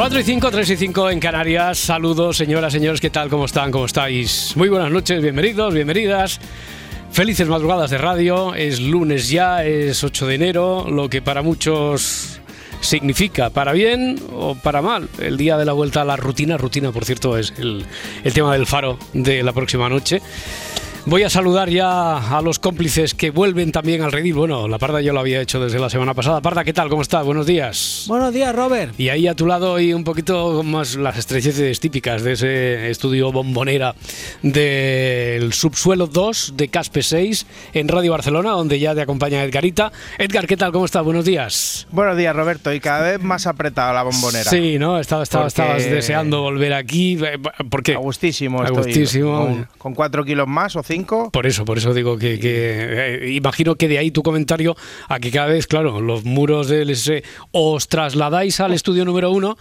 Cuatro y 5, 3 y 5 en Canarias. Saludos, señoras, señores, ¿qué tal? ¿Cómo están? ¿Cómo estáis? Muy buenas noches, bienvenidos, bienvenidas. Felices madrugadas de radio. Es lunes ya, es 8 de enero, lo que para muchos significa para bien o para mal. El día de la vuelta a la rutina, rutina por cierto es el, el tema del faro de la próxima noche. Voy a saludar ya a los cómplices que vuelven también al redil. Bueno, la Parda yo lo había hecho desde la semana pasada. Parda, ¿qué tal? ¿Cómo estás? Buenos días. Buenos días, Robert. Y ahí a tu lado y un poquito más las estrecheces típicas de ese estudio bombonera del subsuelo 2 de Caspe 6 en Radio Barcelona, donde ya te acompaña Edgarita. Edgar, ¿qué tal? ¿Cómo estás? Buenos días. Buenos días, Roberto. Y cada vez más apretada la bombonera. Sí, ¿no? Estaba, estaba, Porque- Estabas deseando volver aquí. ¿Por qué? A gustísimo. A estoy, gustísimo. Con, con cuatro kilos más o Por eso, por eso digo que, que, eh, imagino que de ahí tu comentario a que cada vez, claro, los muros del SS os trasladáis al estudio número uno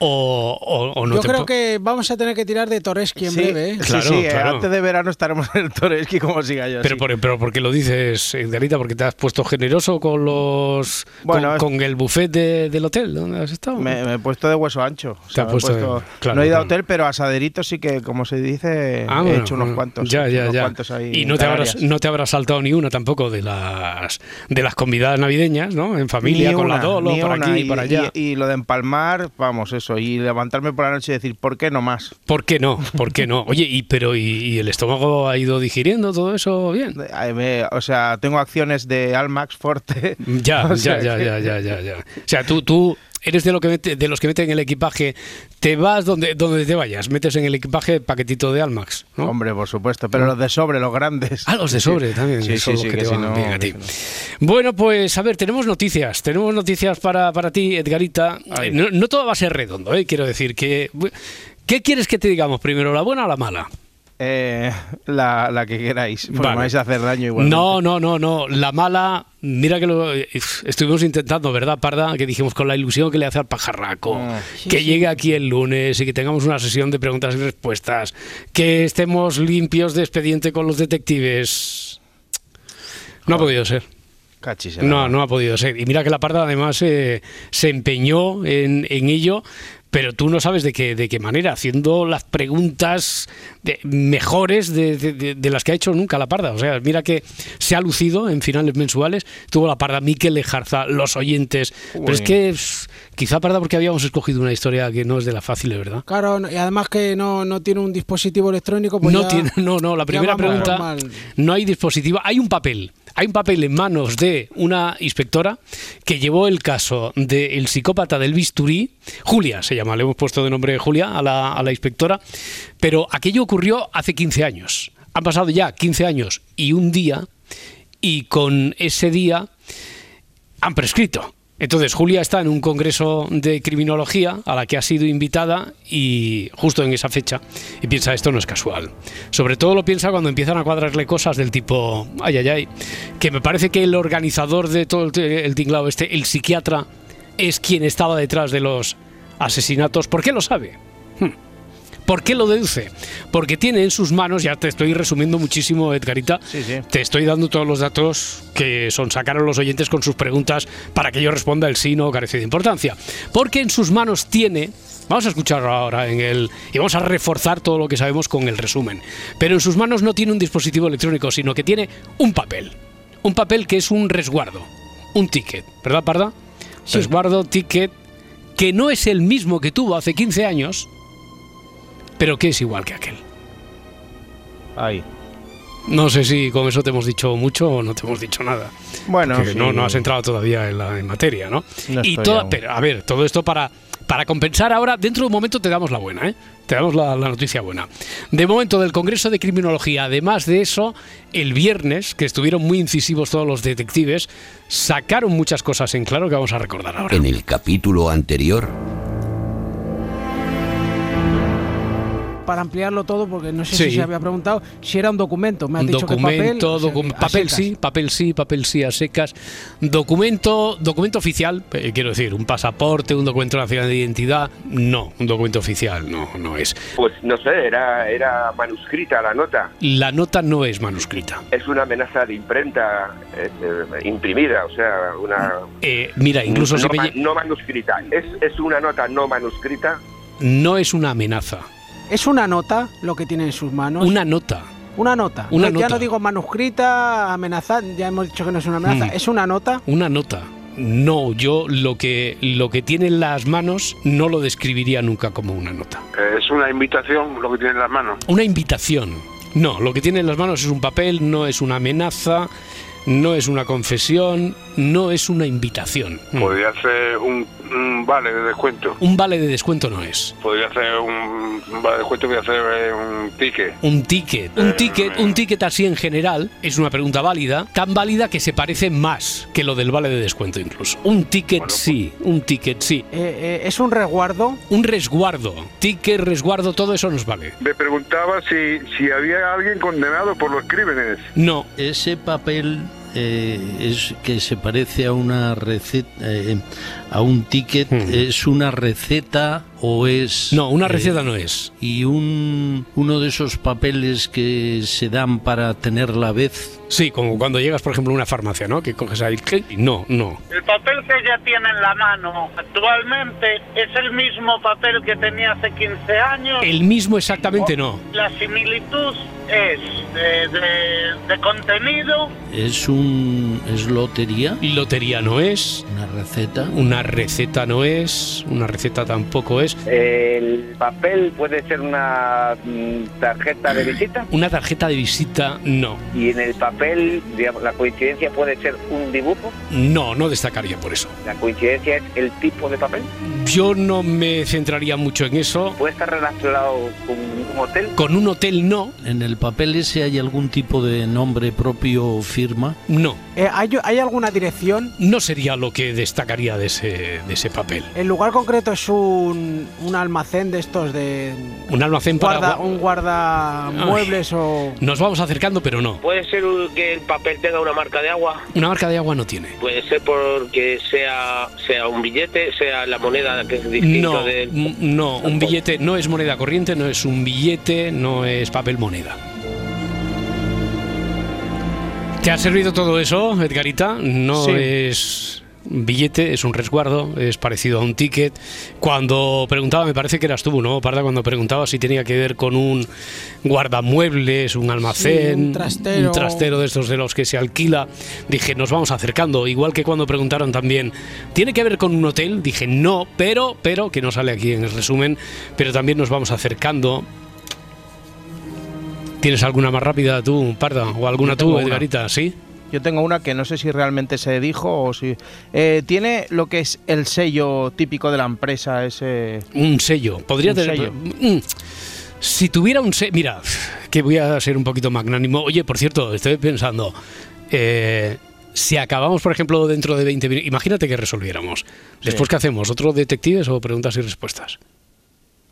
o, o- o no Yo te creo que vamos a tener que tirar de Toreski en sí, breve. ¿eh? Claro, sí, eh, claro. Antes de verano estaremos en el Toreski como siga yo. Pero, por, pero ¿por qué lo dices, Edgarita? ¿Porque te has puesto generoso con los Bueno, con, es- con el buffet de- del hotel donde has estado? me, me he puesto de hueso ancho. O sea, has me he puesto de- puesto- claro, no he ido claro. a hotel, pero asaderitos sí que, como se dice, Ah, he bueno, hecho unos cuantos. Ya, ya, unos ya. cuantos ahí y no te, habrás, no te habrás saltado ni una tampoco de las de las convidadas navideñas, ¿no? En familia, Ni con la una, Dolo, ni por una, aquí y por allá. Y, y lo de empalmar, vamos, eso. Y levantarme por la noche y decir, ¿por qué no más? ¿Por qué no? ¿Por qué no? Oye, y pero y, y el estómago ha ido digiriendo todo eso bien? Me- O sea, tengo acciones de Almax Forte. Ya, O sea ya, ya, ya, ya, ya, ya. O sea, tú, tú eres de, lo que mete- de los que meten en el equipaje, te vas donde, donde te vayas, metes en el equipaje paquetito de Almax, ¿no? Hombre, por supuesto, pero los de sobre, los grandes. Ah, los de sobre también. Sí, son sí, los sí, que que te si van no- bien a ti. Bueno, pues a ver, tenemos noticias. Tenemos noticias para, para ti, Edgarita. No todo va a ser redondo, ¿eh? quiero decir que... ¿Qué quieres que te digamos primero, la buena o la mala? Eh, la, la que queráis, porque Vale. me vais a hacer daño igual. No, no, no, no. La mala, mira que lo estuvimos intentando, ¿verdad, Parda? Que dijimos con la ilusión que le hace al pajarraco. Ah. que llegue aquí el lunes y que tengamos una sesión de preguntas y respuestas. Que estemos limpios de expediente con los detectives. No ha podido ser. No, no ha podido ser. Y mira que la Parda además eh, se empeñó en, en ello, pero tú no sabes de qué, de qué manera, haciendo las preguntas de- mejores de, de- de- de las que ha hecho nunca la Parda. O sea, mira que se ha lucido en finales mensuales. Tuvo la Parda Miquel Lejarza, los oyentes. Pero es que pff, quizá Parda porque habíamos escogido una historia que no es de la fácil, ¿verdad? Claro, y además que no, no tiene un dispositivo electrónico. Pues no ya- tiene, no, no, la primera pregunta, mal. no hay dispositivo, hay un papel, hay un papel en manos de una inspectora que llevó el caso del psicópata del bisturí, Julia se llama, le hemos puesto de nombre Julia a la, a la inspectora, pero aquello ocurrió hace 15 años, han pasado ya 15 años y un día, y con ese día han prescrito. Entonces, Julia está en un congreso de criminología a la que ha sido invitada y justo en esa fecha y piensa esto no es casual. Sobre todo lo piensa cuando empiezan a cuadrarle cosas del tipo, ay, ay, ay, que me parece que el organizador de todo el, tinglado este, el psiquiatra, es quien estaba detrás de los asesinatos. ¿Por qué lo sabe? Hmm. ¿Por qué lo deduce? Porque tiene en sus manos, ya te estoy resumiendo muchísimo, Edgarita, Sí, sí. te estoy dando todos los datos que son sacar a los oyentes con sus preguntas para que yo responda el sí no carece de importancia. Porque en sus manos tiene, vamos a escucharlo ahora en el y vamos a reforzar todo lo que sabemos con el resumen. Pero en sus manos no tiene un dispositivo electrónico, sino que tiene un papel, un papel que es un resguardo, un ticket, ¿verdad, Parda? Resguardo, ticket, que no es el mismo que tuvo hace 15 años, pero que es igual que aquel. Ahí. No sé si con eso te hemos dicho mucho o no te hemos dicho nada. Bueno, sí. no, no has entrado todavía en la en materia, ¿no? No y estoy toda, aún. pero a ver, todo esto para, para Para compensar ahora, dentro de un momento te damos la buena, ¿eh? Te damos la, la noticia buena. De momento, del Congreso de Criminología, además de eso, el viernes, que estuvieron muy incisivos todos los detectives, sacaron muchas cosas en claro que vamos a recordar ahora. En el capítulo anterior, Para ampliarlo todo, porque no sé Sí. si se había preguntado si era un documento. Me has Un dicho documento, que papel. o sea, docu- papel sí, papel sí, papel sí, a secas. Documento, documento oficial, eh, quiero decir, un pasaporte, un documento nacional de identidad, no, un documento oficial no, no es. Pues no sé, era, era manuscrita la nota. La nota no es manuscrita. Es una amenaza de imprenta eh, eh, imprimida, o sea, una... Eh, mira, incluso no, si me no manuscrita. Es, es una nota no manuscrita. no es una amenaza, Es una nota lo que tiene en sus manos. una nota. Una nota. Una No, Ya nota. no digo manuscrita, amenazada, ya hemos dicho que no es una amenaza. Mm. Es una nota. Una nota. No, yo lo que lo que tiene en las manos no lo describiría nunca como una nota. Es una invitación lo que tiene en las manos. Una invitación. No, lo que tiene en las manos es un papel, no es una amenaza, no es una confesión, no es una invitación. Mm. Podría ser un, un vale de descuento. Un vale de descuento no es. Podría ser un, un vale de descuento, podría ser eh, un ticket. Un ticket. Un ticket, un ticket así en general es una pregunta válida, tan válida que se parece más que lo del vale de descuento incluso. Un ticket Bueno, pues- sí, un ticket sí. Eh, eh, es un resguardo. Un resguardo, ticket, resguardo, todo eso nos vale. Me preguntaba si, si había alguien condenado por los crímenes. No, Ese papel eh, es que se parece a una receta, eh, a un ticket, Hmm. es una receta o es no, una eh, receta no es. y un uno de esos papeles que se dan para tener la vez. Sí, como cuando llegas, por ejemplo, a una farmacia, ¿no? Que coges ahí. No, no. El papel que ella tiene en la mano actualmente es el mismo papel que tenía hace 15 años. El mismo exactamente no. La similitud es de, de- de contenido. Es un es lotería, Lotería no es. una receta. Una receta no es. Una receta tampoco es. El papel puede ser una mm, tarjeta de visita Una tarjeta de visita no. y en el papel, digamos, la coincidencia puede ser un dibujo. No, no destacaría por eso. La coincidencia es el tipo de papel. Yo no me centraría mucho en eso. Puede estar relacionado con un hotel. Con un hotel no. En el papel ese hay algún tipo de nombre propio o firma. No. Eh, ¿hay, ¿Hay alguna dirección? No sería lo que destacaría de ese, de ese papel. El lugar concreto es un, un almacén de estos de. Un almacén para... Guarda, un guardamuebles o. Nos vamos acercando, pero no. Puede ser que el papel tenga una marca de agua. Una marca de agua no tiene. Puede ser porque sea sea un billete, sea la moneda que es distinto No, no, un billete no es moneda corriente, no es un billete, no es papel moneda. ¿Te ha servido todo eso, Edgarita? No Sí. es billete, es un resguardo, es parecido a un ticket. Cuando preguntaba, me parece que eras tú, ¿no, Parda? Cuando preguntaba si tenía que ver con un guardamuebles, un almacén, Sí, un trastero. un trastero de estos de los que se alquila, dije, nos vamos acercando. Igual que cuando preguntaron también, ¿tiene que ver con un hotel? Dije, no, pero, pero, que no sale aquí en el resumen, pero también nos vamos acercando. ¿Tienes alguna más rápida tú, Parda? ¿O alguna tú, una. Edgarita? ¿Sí? Yo tengo una que no sé si realmente se dijo o si... eh, tiene lo que es el sello típico de la empresa, ese... Un sello. Podría Un tener. sello. Mm. Si tuviera un sello. Mira, que voy a ser un poquito magnánimo. Oye, por cierto, estoy pensando. eh, si acabamos, por ejemplo, dentro de 20 minutos. Imagínate que resolviéramos. Después, ¿qué hacemos? ¿Otro detectives o preguntas y respuestas?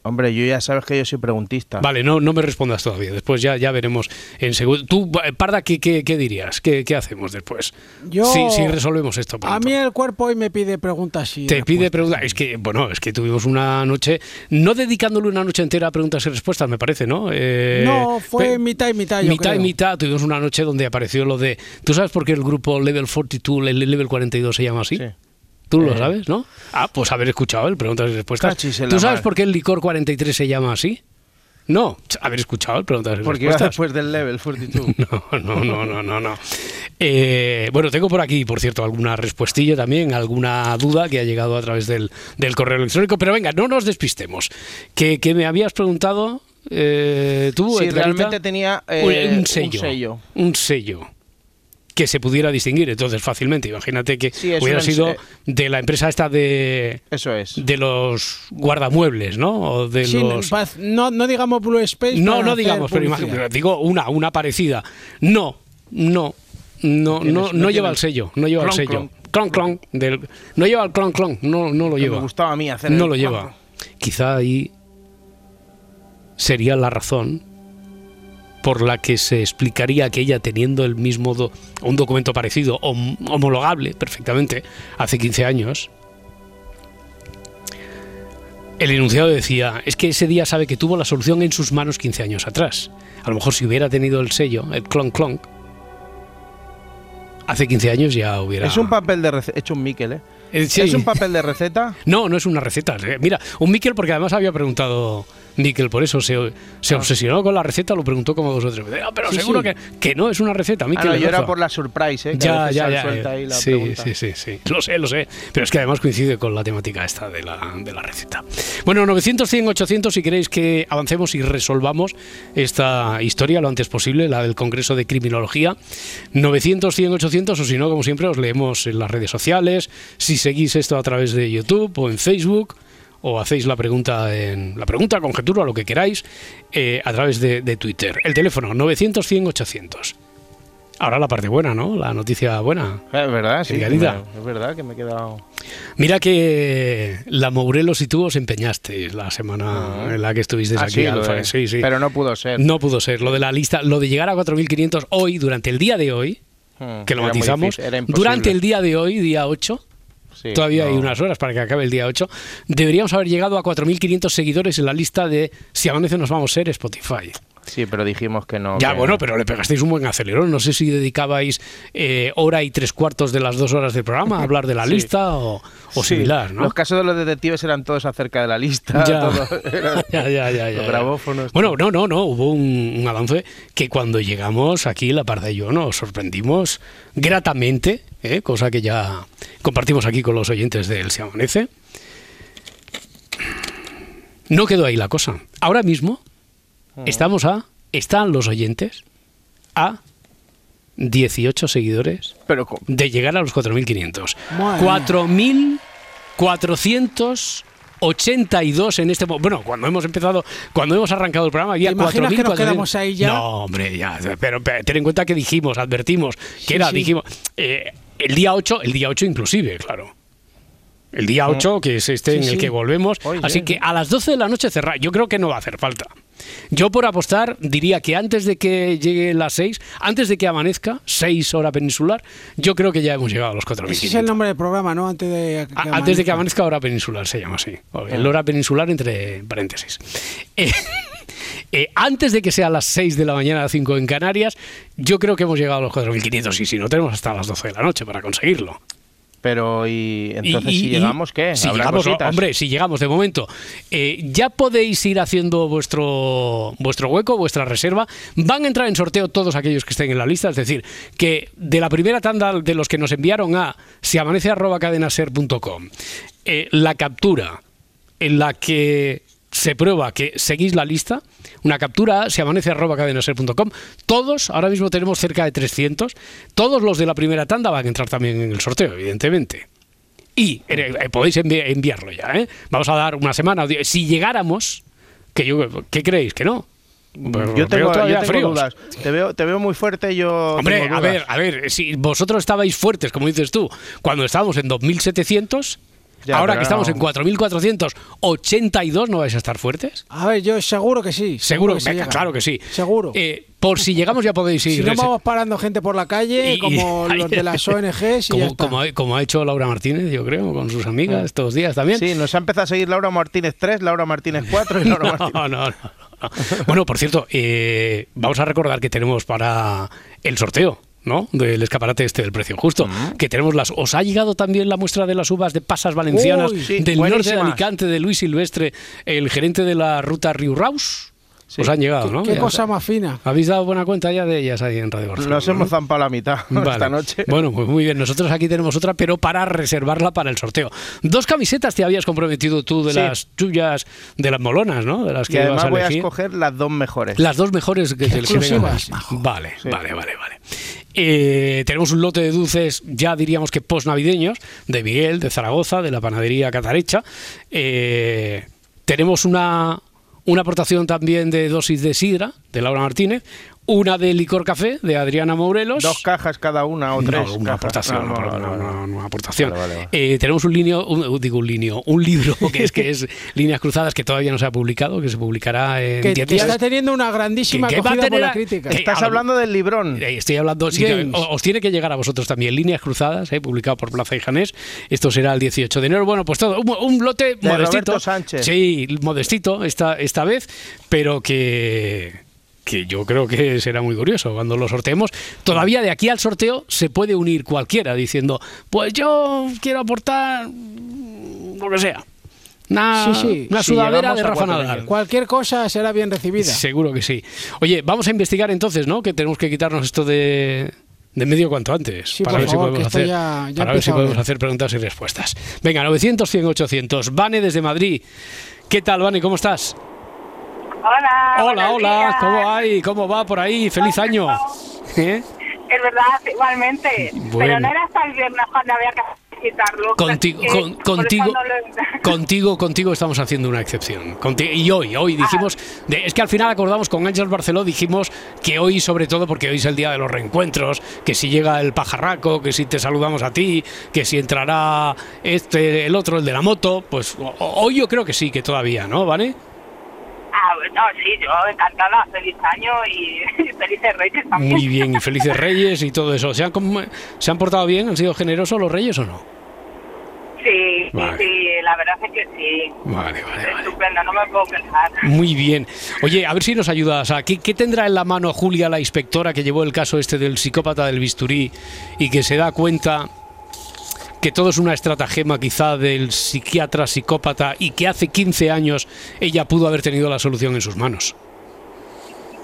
Hombre, yo ya sabes que yo soy preguntista. Vale, no, no me respondas todavía. Después ya, ya veremos en segundo. Tú, eh, Parda, ¿qué, qué, qué dirías? ¿Qué, qué hacemos después? Yo- Si, si resolvemos esto. A mí el cuerpo hoy me pide preguntas y. Te pide preguntas. Es que, bueno, es que tuvimos una noche, no dedicándole una noche entera a preguntas y respuestas, me parece, ¿no? Eh, No, fue mitad y mitad. Yo mitad y mitad. Tuvimos una noche donde apareció lo de. ¿Tú sabes por qué el grupo Level 42, el Level 42 se llama así? Sí. ¿Tú lo Eh. sabes, no? Ah, pues haber escuchado el preguntas y respuestas. ¿Tú sabes mar. por qué el licor 43 se llama así? No, haber escuchado el preguntas y Porque iba respuestas. después del level 42. No, no, no, no, no, no. Eh, bueno, tengo por aquí, por cierto, alguna respuestilla también, alguna duda que ha llegado a través del, del correo electrónico. Pero venga, no nos despistemos. Que, que me habías preguntado eh, tú, Sí, realmente tenía eh, un, sello, un sello. Un sello. Que se pudiera distinguir entonces fácilmente. Imagínate que Sí, hubiera sido eh, de la empresa esta de Eso es. de los guardamuebles, ¿no? O de Sí, los no, no digamos Blue Space. no, no digamos, pero imagínate, digo una, una parecida. No, no, no, no, no lleva el sello, no lleva el Clon, sello. clon. Clon, clon, del, no lleva el clon, clon, no, no lo lleva. Me gustaba a mí hacer No el- lo lleva. Quizá ahí sería la razón por la que se explicaría que ella teniendo el mismo do- un documento parecido hom- homologable perfectamente hace 15 años el enunciado decía es que ese día sabe que tuvo la solución en sus manos 15 años atrás a lo mejor si hubiera tenido el sello el clon clon hace 15 años ya hubiera Es un papel de receta. hecho un Miquel, ¿eh? Eh, sí. Es un papel de receta. No, no es una receta. Eh, Mira, un Miquel, porque además había preguntado Miquel, por eso se, se obsesionó con la receta, lo preguntó como dos o tres veces. Ah, pero Sí, seguro sí. Que, que no es una receta, Ah, Miquel. no, yo era por la surprise, ¿eh? Que Ya, ya, ya. suelta ahí la sí, pregunta. sí, sí, sí. Lo sé, lo sé. Pero es que además coincide con la temática esta de la, de la receta. Bueno, 900, 100, 800, si queréis que avancemos y resolvamos esta historia lo antes posible, la del Congreso de Criminología. 900, 100, 800, o si no, como siempre, os leemos en las redes sociales. Si seguís esto a través de YouTube o en Facebook o hacéis la pregunta en la pregunta, conjetura, lo que queráis, eh, a través de, de Twitter. El teléfono 900 100 800. Ahora la parte buena, ¿no? La noticia buena. Es verdad, sí. Es verdad que me he quedado. Mira que la Mourelos y tú os empeñasteis la semana en la que estuvisteis Ah, aquí. sí, Alfa. sí, sí. Pero no pudo ser. No pudo ser. Lo de la lista, lo de llegar a 4.500 hoy, durante el día de hoy, Hmm, que lo era matizamos, durante el día de hoy, día 8, Sí, todavía hay unas horas para que acabe el día 8, deberíamos haber llegado a 4.500 seguidores en la lista de Si amanece nos vamos a ser Spotify. Sí, pero dijimos que no. Ya, que- bueno, pero le pegasteis un buen acelerón. No sé si dedicabais eh, hora y tres cuartos de las dos horas del programa a hablar de la Sí. lista o, o Sí, similar, ¿no? Los casos de los detectives eran todos acerca de la lista. Ya. todo, Ya, ya, Los grabófonos. Bueno, no, no, no, hubo un, un avance que cuando llegamos aquí, la parda y yo nos sorprendimos gratamente, ¿eh? cosa que ya compartimos aquí con los oyentes del Se Amanece. No quedó ahí la cosa. Ahora mismo estamos a, están los oyentes a 18 seguidores Pero co- de llegar a los 4.500. Madre 4.482 en este momento. Bueno, cuando hemos empezado, cuando hemos arrancado el programa había ¿Te imaginas 4.000, que nos 4.000. quedamos ahí ya? No, hombre, ya. Pero, pero ten en cuenta que dijimos, advertimos, que Sí, era, sí. dijimos, eh, el día 8, el día 8 inclusive, claro. El día 8, que es este Sí, en el sí. que volvemos. Oye. Así que a las 12 de la noche cerrar. Yo creo que no va a hacer falta. Yo por apostar diría que antes de que llegue las 6, antes de que amanezca, 6 hora peninsular, yo creo que ya hemos llegado a los 4.500. Ese es el nombre del programa, ¿no? Antes de que, A- Antes de que amanezca. amanezca hora peninsular se llama así. El hora peninsular entre paréntesis. Eh, eh, antes de que sea las 6 de la mañana, 5 en Canarias, yo creo que hemos llegado a los 4.500 y si no tenemos hasta las 12 de la noche para conseguirlo. Pero, ¿y entonces Y- y- si llegamos qué? Si ¿Habrá llegamos, cositas? hombre, si llegamos de momento, eh, ya podéis ir haciendo vuestro vuestro hueco, vuestra reserva. Van a entrar en sorteo todos aquellos que estén en la lista, es decir, que de la primera tanda de los que nos enviaron a siamanece@cadenaser.com, eh, la captura en la que se prueba que seguís la lista, una captura a siamanece.cadenaser.com. Todos, ahora mismo tenemos cerca de 300, todos los de la primera tanda van a entrar también en el sorteo, evidentemente. Y eh, podéis envi- enviarlo ya, ¿eh? Vamos a dar una semana. Si llegáramos, que yo, ¿qué creéis? ¿Que no? Pero Yo tengo, yo tengo fríos. dudas. Te veo, te veo muy fuerte, yo. Hombre, a ver, a ver, si vosotros estabais fuertes, como dices tú, cuando estábamos en 2700, Ya, ahora que estamos no. en 4482, ¿no vais a estar fuertes? A ver, yo seguro que sí. Seguro, que venga, llega. claro que sí. Seguro. Eh, por si llegamos ya podéis ir. si no vamos parando gente por la calle, Y- como y- los de las ONGs y ya como, está. como ha, como ha hecho Laura Martínez, yo creo, con sus amigas estos días también. Sí, nos ha empezado a seguir Laura Martínez 3, Laura Martínez 4 y Laura Martínez. No, no, no, no. Bueno, por cierto, eh, vamos a recordar que tenemos para el sorteo. ¿No? Del escaparate este del precio justo. Que tenemos las. ¿Os ha llegado también la muestra de las uvas de pasas valencianas Uy, sí, del norte de. Alicante de Luis Silvestre, el gerente de la ruta Riurraus? Sí. Os han llegado, Qué, ¿no? qué Ya. cosa más fina. ¿Habéis dado buena cuenta ya de ellas ahí en Radio Barcelona? Nos ¿no? hemos zampado la mitad Vale. esta noche. Bueno, pues muy bien. Nosotros aquí tenemos otra, pero para reservarla para el sorteo. Dos camisetas te habías comprometido tú de Sí. las tuyas, de las molonas, ¿no? De las y que ibas además a voy a escoger las dos mejores. Las dos mejores que que. Vale, Sí. vale, vale, vale. Eh, tenemos un lote de dulces, ya diríamos que post-navideños, de Miguel, de Zaragoza, de la panadería Catarecha. Eh, tenemos una, una aportación también de dosis de sidra, de Laura Martínez. Una de licor café, de Adriana Morelos. Dos cajas cada una o tres. No, una cajas. aportación, No, una aportación. Vale, vale, vale. Eh, tenemos un linio, un- digo un linio, un libro que es que es Líneas Cruzadas que todavía no se ha publicado, que se publicará en Que, 10 que está teniendo una grandísima ¿Qué- qué va a acogida por la a- crítica. Estás a- hablando del librón. Eh, Estoy hablando, sí, os tiene que llegar a vosotros también. Líneas Cruzadas, eh, publicado por Plaza y Janés. Esto será el 18 de enero. Bueno, pues todo, un, un lote De modestito. Roberto Sánchez. Sí, modestito esta, esta vez, pero que que yo creo que será muy curioso cuando lo sorteemos. Todavía de aquí al sorteo se puede unir cualquiera diciendo, pues yo quiero aportar lo que sea. Una, Sí, sí. una sudadera de Rafa Nadal. Cualquier cosa será bien recibida. Seguro que sí. Oye, vamos a investigar entonces, ¿no? Que tenemos que quitarnos esto de, de medio cuanto antes. Sí, para ver favor, si hacer, ya- ya para ver si podemos hacer preguntas y respuestas. Venga, 900, 100, 800. Vane desde Madrid. ¿Qué tal, Vane? ¿Cómo estás? Hola. Hola, hola. días. ¿Cómo hay? ¿Cómo va por ahí? ¡Feliz año! ¿Eh? Es verdad, igualmente. Bueno. Pero no era hasta el viernes cuando había que quitarlo. Contigo, con- contigo, eso no lo- contigo, contigo estamos haciendo una excepción. Conti- y hoy, hoy dijimos, de- es que al final acordamos con Ángel Barceló, dijimos que hoy, sobre todo, porque hoy es el día de los reencuentros, que si llega el pajarraco, que si te saludamos a ti, que si entrará este, el otro, el de la moto, pues hoy yo creo que sí, que todavía, ¿no? ¿Vale? Ah, no, sí, yo encantada. Feliz año y felices reyes también. Muy bien, y felices reyes y todo eso. ¿Se han, ¿Se han portado bien? ¿Han sido generosos los reyes o no? Sí, sí, Vale. sí, la verdad es que sí. Vale, vale, vale. Estupendo, no me puedo quejar. Muy bien. Oye, a ver si nos ayudas. ¿A qué, qué tendrá en la mano Julia, la inspectora que llevó el caso este del psicópata del bisturí y que se da cuenta que todo es una estratagema quizá del psiquiatra psicópata y que hace 15 años ella pudo haber tenido la solución en sus manos?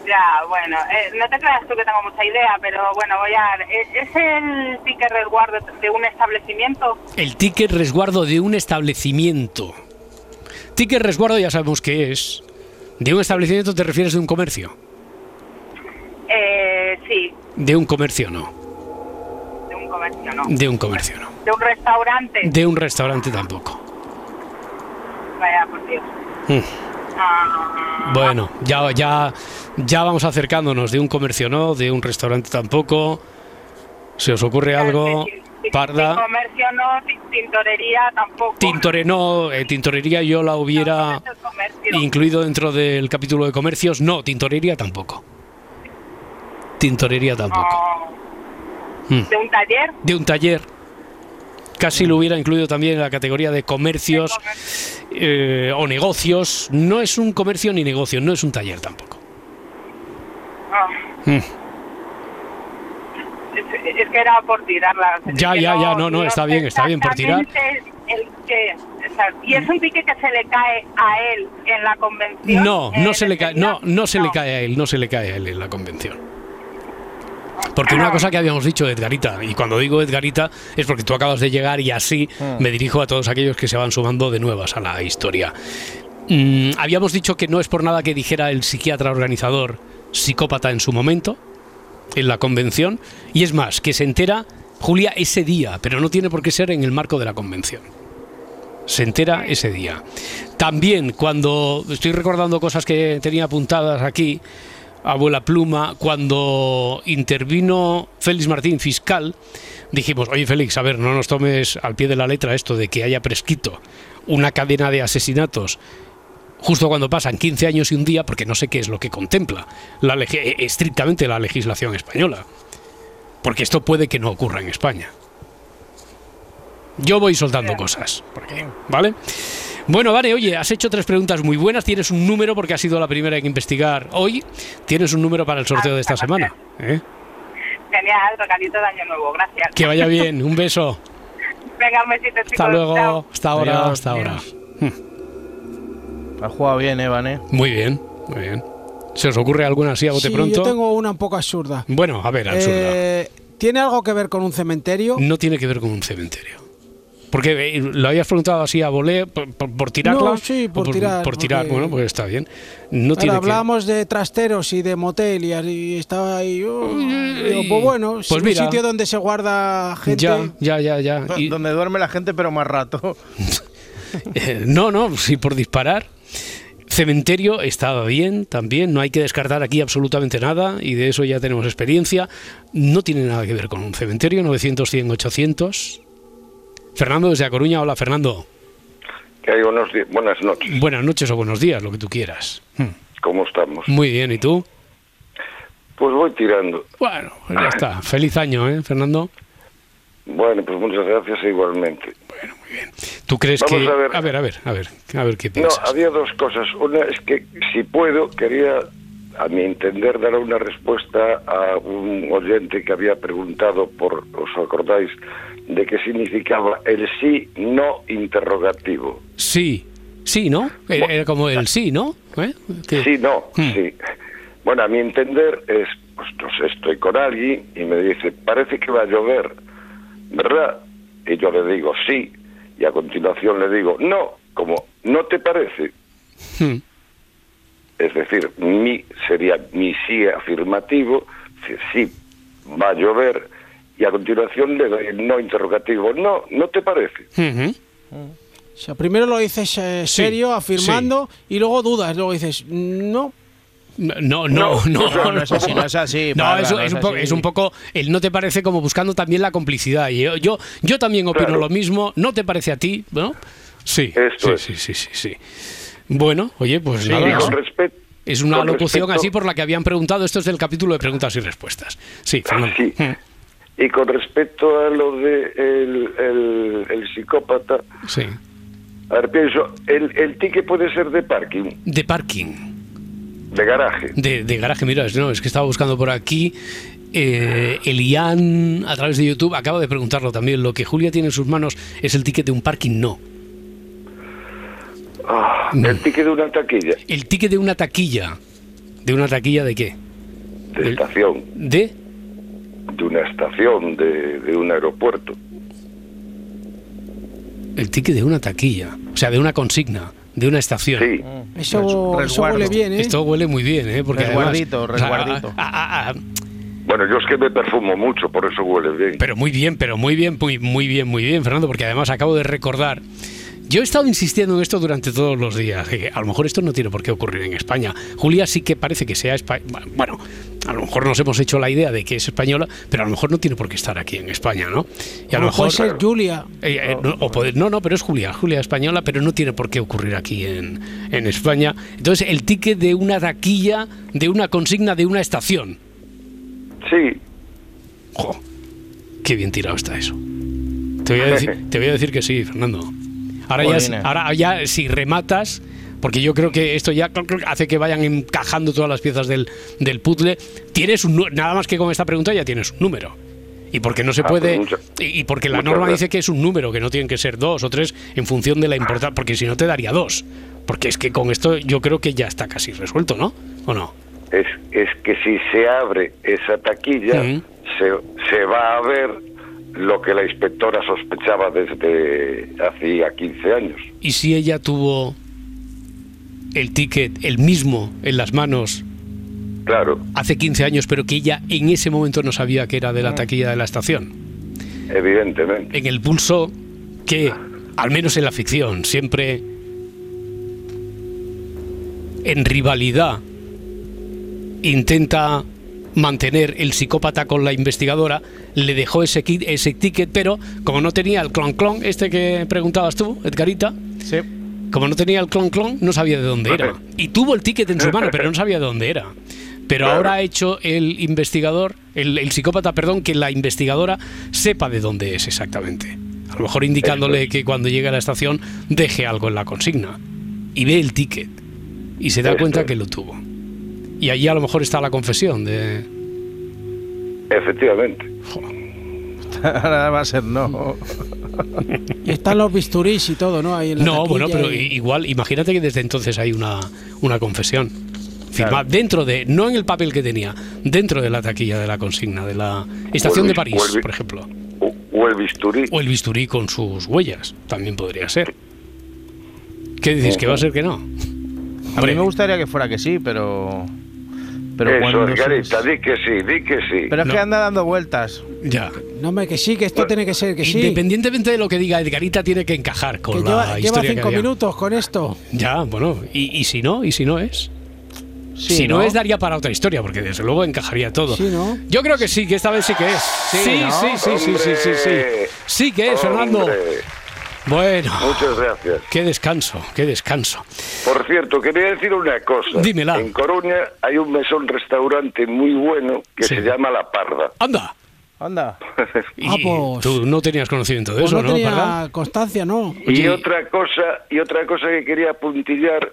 Ya, bueno, eh, no te creas tú que tengo mucha idea, pero bueno, voy a... ¿Es, es el ticket resguardo de un establecimiento? El ticket resguardo de un establecimiento. Ticket resguardo ya sabemos qué es. ¿De un establecimiento te refieres de un comercio? Eh, sí, De un comercio no. De un comercio, ¿no? De un comercio no. De un restaurante. De un restaurante tampoco. Vaya, por Dios. Mm. Ah, Bueno, ya, ya, ya vamos acercándonos de un comercio no, de un restaurante tampoco. ¿Se os ocurre algo? de Parda. comercio no, ti- tintorería tampoco. Tintore no, eh, tintorería yo la hubiera incluido dentro del capítulo de comercios. No, tintorería tampoco. Tintorería tampoco. Mm. de un taller. De un taller. Casi lo hubiera incluido también en la categoría de comercios eh, o negocios. No es un comercio ni negocio, no es un taller tampoco. Ah, Mm. es, es que era por tirarla. Ya, Es que ya, ya, no, no, está bien, está bien por tirar. El que, o sea, y es un ticket que se le cae a él en la convención. No, eh, no se le cae, no, no se le cae a él, no se le cae a él en la convención. Porque una cosa que habíamos dicho Edgarita, y cuando digo Edgarita es porque tú acabas de llegar y así Ah. me dirijo a todos aquellos que se van sumando de nuevas a la historia. Mm, habíamos dicho que no es por nada que dijera el psiquiatra organizador psicópata en su momento, en la convención, y es más, que se entera Julia ese día, pero no tiene por qué ser en el marco de la convención. Se entera ese día. También cuando estoy recordando cosas que tenía apuntadas aquí, abuela pluma, cuando intervino Félix Martín, fiscal, dijimos, oye Félix, a ver, no nos tomes al pie de la letra esto de que haya prescrito una cadena de asesinatos justo cuando pasan 15 años y un día, porque no sé qué es lo que contempla la eh, estrictamente la legislación española. Porque esto puede que no ocurra en España. Yo voy soltando cosas, porque, ¿vale? Bueno, vale, oye, has hecho tres preguntas muy buenas, tienes un número porque ha sido la primera en investigar hoy, tienes un número para el sorteo de esta semana. ¿eh? Genial, regalito de año nuevo, gracias. Que vaya bien, un beso. Venga, un besito, chicos. Hasta luego, chao. hasta ahora, Adiós. hasta ahora. Ha jugado bien, Evan, ¿eh? Muy bien, muy bien. ¿Se os ocurre alguna así a bote Sí, pronto? yo tengo una un poco absurda. Bueno, a ver, absurda. Eh, ¿Tiene algo que ver con un cementerio? No tiene que ver con un cementerio. Porque eh, lo habías preguntado así a volé, por, por- por tirarla. No, sí, o por tirar, Por tirar, porque- bueno, pues está bien. No Ahora tiene que- hablábamos de trasteros y de motel y, así estaba ahí. oh, digo, pues bueno, Pues es mira. un sitio donde se guarda gente. Ya, ya, ya, ya. Y- Donde duerme la gente, pero más rato. Eh, no, no, sí, por disparar. Cementerio estaba bien también, no hay que descartar aquí absolutamente nada y de eso ya tenemos experiencia. No tiene nada que ver con un cementerio, 900, 100, 800. Fernando desde A Coruña, hola Fernando. Que hay buenos buenas noches. Buenas noches o buenos días, lo que tú quieras. Hmm. ¿Cómo estamos? Muy bien, ¿y tú? Pues voy tirando. Bueno, pues ya está. Feliz año, ¿eh, Fernando? Bueno, pues muchas gracias igualmente. ¿Tú crees Vamos que...? a ver. a ver, a ver, a ver, a ver qué No, piensas. había dos cosas. Una es que, si puedo, quería, a mi entender, dar una respuesta a un oyente que había preguntado por, ¿os acordáis?, de qué significaba el sí no interrogativo. Sí, sí, ¿no? Era, era como el sí, ¿no? ¿Eh? Sí, no, Hmm. sí. Bueno, a mi entender es, pues no sé, estoy con alguien y me dice, parece que va a llover, ¿verdad? Y yo le digo, sí, y a continuación le digo, no, como, ¿no te parece? Hmm. Es decir, mi sería mi sí afirmativo, si sí va a llover, y a continuación le doy el no interrogativo, no, ¿no te parece? Ujú. O sea, primero lo dices eh, Sí, serio, afirmando, y luego dudas. Luego dices, no. No, no, no, no, no, no es así, no es así, No, eso no es, es un poco, así. es un poco el no te parece como buscando también la complicidad. Y yo, yo, yo también opino Claro. lo mismo. ¿No te parece a ti? ¿No? Sí. Esto sí, es. sí, sí, sí, sí. Bueno, oye, pues Sí, nada, con. Es una locución respecto- así por la que habían preguntado. Esto es del capítulo de preguntas y respuestas. Sí, Fernando. Sí. Mm, Y con respecto a lo de el, el, el psicópata, Sí. a ver, pienso, el, el ticket puede ser de parking, De parking. de garaje. De, de garaje, mira, es- no, es que estaba buscando por aquí. Eh, Elian, a través de YouTube, acaba de preguntarlo también. Lo que Julia tiene en sus manos es el ticket de un parking, no. Ah, el ticket de una taquilla, El ticket de una taquilla. ¿De una taquilla de qué? de estación, ¿De? De una estación, de, de un aeropuerto. El ticket de una taquilla. O sea, de una consigna, de una estación. Sí, Eso, eso huele bien, ¿eh? Esto huele muy bien, ¿eh? Porque Resguardito, además- o sea, resguardito. a- a- a- bueno, yo es que me perfumo mucho, por eso huele bien. pero muy bien, pero muy bien, muy, muy bien, muy bien, Fernando, porque además acabo de recordar. Yo he estado insistiendo en esto durante todos los días, que a lo mejor esto no tiene por qué ocurrir en España. Julia sí que parece que sea española. Bueno, a lo mejor nos hemos hecho la idea de que es española, pero a lo mejor no tiene por qué estar aquí en España, ¿no? Y a lo No, mejor. puede ser Julia. Eh, eh, no, o poder- no, no, pero es Julia, Julia española, pero no tiene por qué ocurrir aquí en, en España. Entonces, el ticket de una taquilla, de una consigna, de una estación. Sí, Jo, qué bien tirado está eso. Te voy a decir, te voy a decir que sí, Fernando. Ahora ya, ahora ya si rematas, porque yo creo que esto ya hace que vayan encajando todas las piezas del, del puzzle, tienes un, nada más que con esta pregunta ya tienes un número. Y porque no se Ah, puede. pues mucha- y porque la norma gracias. dice que es un número, que no tienen que ser dos o tres en función de la importancia. Porque si no te daría dos. Porque es que con esto yo creo que ya está casi resuelto, ¿no? ¿O no? es, es que si se abre esa taquilla, se, se va a ver lo que la inspectora sospechaba desde hacía 15 años. ¿Y si ella tuvo el ticket, el mismo, en las manos Claro, hace 15 años, pero que ella en ese momento no sabía que era de la taquilla de la estación? evidentemente. En el pulso que, al menos en la ficción, siempre en rivalidad intenta mantener el psicópata con la investigadora, le dejó ese, kit- ese ticket, pero como no tenía el clon clon, este que preguntabas tú, Edgarita, Sí. como no tenía el clon clon, no sabía de dónde era. Y tuvo el ticket en su mano, pero no sabía de dónde era. Pero Claro. ahora ha hecho el investigador, el, el psicópata, perdón, que la investigadora sepa de dónde es exactamente. A lo mejor indicándole que cuando llegue a la estación deje algo en la consigna. Y ve el ticket. Y se da Esto cuenta es. que lo tuvo. Y allí a lo mejor está la confesión de... Efectivamente. Ahora va a ser no. Y están los bisturís y todo, ¿no? Ahí en la No, bueno, pero y- igual, imagínate que desde entonces hay una, una confesión. Firmada dentro de, no en el papel que tenía, dentro de la taquilla de la consigna, de la estación de París, por ejemplo. O, O el bisturí. O el bisturí con sus huellas, también podría ser. ¿Qué dices? ¿Que va a ser que no? A mí me gustaría que fuera que sí, pero. Pero Eso, cuando se- Edgarita, di que sí, di que sí. Pero es que anda dando vueltas. Ya. No, hombre, que sí, que esto tiene que ser que sí. Independientemente de lo que diga Edgarita, tiene que encajar con Que la lleva, lleva historia que cinco había. minutos con esto. Ya, bueno, y, y si no, y si no es. Sí, si no, ¿no? es, daría para otra historia, porque desde luego encajaría todo. Sí, ¿no? Yo creo que sí, que esta vez sí que es. Sí, sí, ¿no? sí, sí, sí, sí, sí, sí. Sí que es, Fernando. Bueno, Muchas gracias. qué descanso, qué descanso. Por cierto, quería decir una cosa. Dímela. En Coruña hay un mesón restaurante muy bueno que Sí. se llama La Parda. Anda. Anda. Y Ah, pues- tú no tenías conocimiento de Pues eso, no ¿no? tenía ¿Verdad? constancia, ¿no? Y otra cosa, y otra cosa que quería puntillar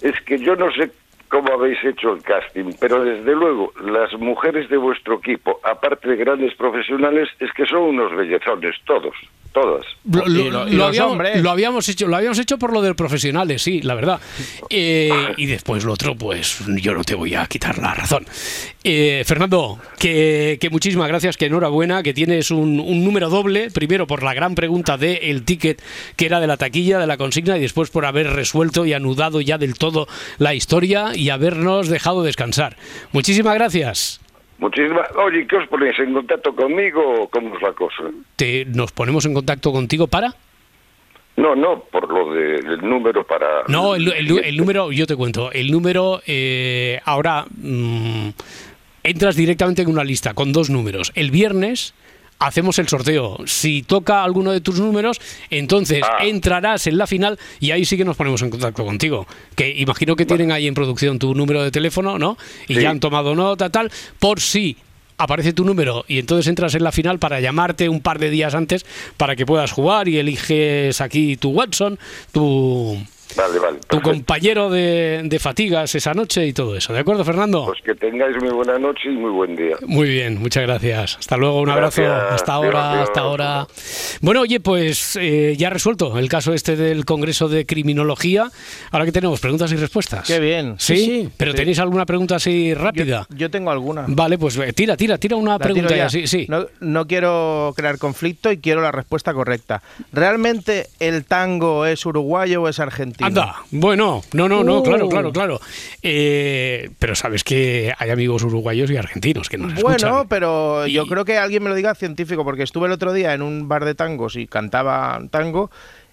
es que yo no sé cómo habéis hecho el casting, pero desde luego las mujeres de vuestro equipo, aparte de grandes profesionales, es que son unos bellezones todos, todas. Lo, lo- Y lo- y lo los habíamos, hombres. lo habíamos hecho, lo habíamos hecho por lo de profesionales, sí, la verdad. Eh, y después lo otro, pues yo no te voy a quitar la razón. Eh, Fernando, que, que muchísimas gracias, que enhorabuena, que tienes un, un número doble, primero por la gran pregunta del el ticket que era de la taquilla, de la consigna, y después por haber resuelto y anudado ya del todo la historia y habernos dejado descansar. Muchísimas gracias. Muchísimas. Oye, ¿qué os ponéis en contacto conmigo o cómo es la cosa? Te, nos ponemos en contacto contigo para... No, no, por lo de- del número para. No, el, el- el número, yo te cuento, el número eh, ahora mm, entras directamente en una lista con dos números. El viernes hacemos el sorteo. Si toca alguno de tus números, entonces Ah. entrarás en la final y ahí sí que nos ponemos en contacto contigo. Que imagino que tienen ahí en producción tu número de teléfono, ¿no? Y Sí. ya han tomado nota, tal, por si aparece tu número y entonces entras en la final para llamarte un par de días antes para que puedas jugar y eliges aquí tu Watson, tu, Vale, vale. tu compañero de, de fatigas esa noche y todo eso. ¿De acuerdo, Fernando? Pues que tengáis muy buena noche y muy buen día. Muy bien, muchas gracias. Hasta luego, un abrazo. Hasta ahora, hasta ahora. Bueno, oye, pues eh, ya resuelto el caso este del Congreso de Criminología. Ahora que tenemos preguntas y respuestas. Qué bien. ¿Sí? Sí, sí. ¿Pero Sí. tenéis alguna pregunta así rápida? Yo, yo tengo alguna. Vale, pues eh, tira, tira, tira una La pregunta ya. ya. Sí, sí. No, no quiero crear conflicto y quiero la respuesta correcta. ¿Realmente el tango es uruguayo o es argentino? Anda, bueno, no, no, no, Uh. claro, claro, claro. Eh, pero sabes que hay amigos uruguayos y argentinos que nos Bueno, escuchan. pero yo creo que alguien me lo diga científico, porque estuve el otro día en un bar de tangos y cantaba tango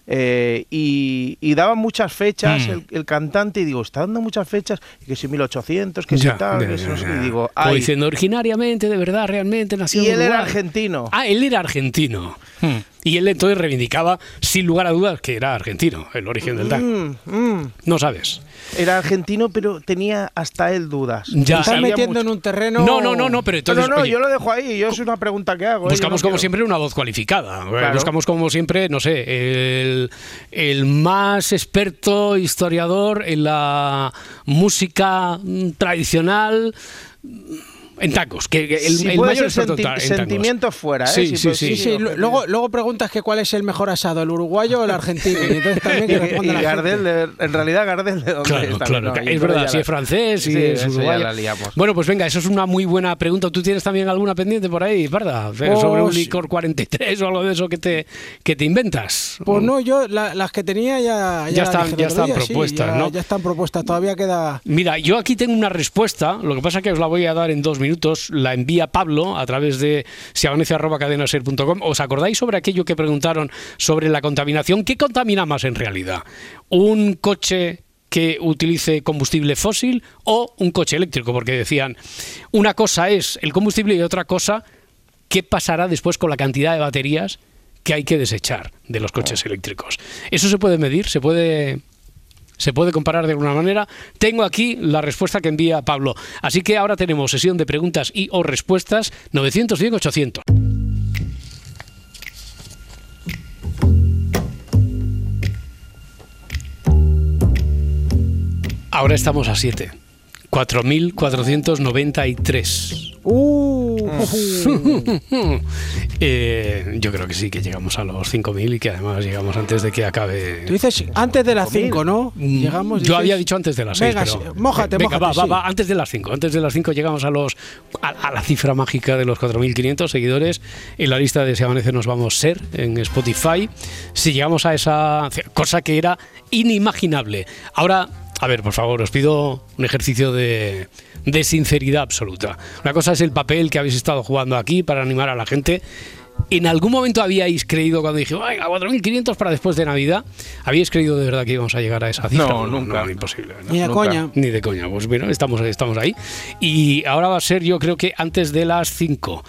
eh, y, y daba muchas fechas Mm. el, el cantante y digo, está dando muchas fechas, y que si 1800, que si Ya, tal, que si no sé ya, qué", ya. y digo, diciendo originariamente, de verdad, realmente nació y él era argentino. Ah, él era argentino. Hmm. Y él entonces reivindicaba, sin lugar a dudas, que era argentino, el origen del tango. Mm, mm. No sabes. Era argentino, pero tenía hasta él dudas. Ya. Estás metiendo mucho. en un terreno. No, no, no, no, pero entonces. no, no, oye, yo lo dejo ahí, yo es una pregunta que hago. ¿eh? Buscamos no como quiero- siempre una voz cualificada. Eh, Claro. Buscamos como siempre, no sé, el, el más experto historiador en la música tradicional en tacos. Que, que el, Si el puede mayor senti- ta- en tangos. sentimientos fuera, ¿eh? Sí, Si sí, sí. Sí, sí, lu- luego, luego preguntas que cuál es el mejor asado, el uruguayo o el argentino. Y entonces también que responde y la Gardel, gente. de- en realidad Gardel de dónde Claro, es también, claro, ¿no? es verdad, ya si la- es francés y Sí, es ya uruguayo. la liamos. Bueno, pues venga, eso es una muy buena pregunta. ¿Tú tienes también alguna pendiente por ahí, Parda? Pues- Sobre un licor 43 o algo de eso que te, que te inventas. Pues no, yo la- las que tenía ya. Ya las están- ya están día, propuestas, ya- ¿no? Ya están propuestas, todavía queda. Mira, yo aquí tengo una respuesta, lo que pasa que os la voy a dar en dos minutos, la envía Pablo a través de siavanece.cadenaser.com. ¿Os acordáis sobre aquello que preguntaron sobre la contaminación? ¿Qué contamina más en realidad? ¿Un coche que utilice combustible fósil o un coche eléctrico? Porque decían, una cosa es el combustible y otra cosa, ¿qué pasará después con la cantidad de baterías que hay que desechar de los coches eléctricos? ¿Eso se puede medir? ¿Se puede se puede comparar de alguna manera. Tengo aquí la respuesta que envía Pablo. Así que ahora tenemos sesión de preguntas y o respuestas 910-800. Ahora estamos a 7. 4.493. ¡Uh! Eh, yo creo que sí, que llegamos a los 5.000 y que además llegamos antes de que acabe. Tú dices antes de las 5, ¿no? Llegamos. Yo dices- había dicho antes de las 6. Venga, pero... mójate, Venga, mójate, va, va, sí. va, antes de las 5. Antes de las 5 llegamos a los a, a la cifra mágica de los 4.500 seguidores. En la lista de Si Amanece nos vamos ser en Spotify. Si llegamos a esa cosa que era inimaginable. Ahora, a ver, por favor, os pido un ejercicio de, de sinceridad absoluta. Una cosa es el papel que habéis estado jugando aquí para animar a la gente. ¿En algún momento habíais creído cuando dije, "Ay, a 4.500 para después de Navidad? ¿Habíais creído de verdad que íbamos a llegar a esa cifra? No, nunca. imposible. ¿no? Ni de Nunca. coña. Ni de coña. Pues bueno, estamos, estamos ahí. Y ahora va a ser, yo creo que antes de las 5.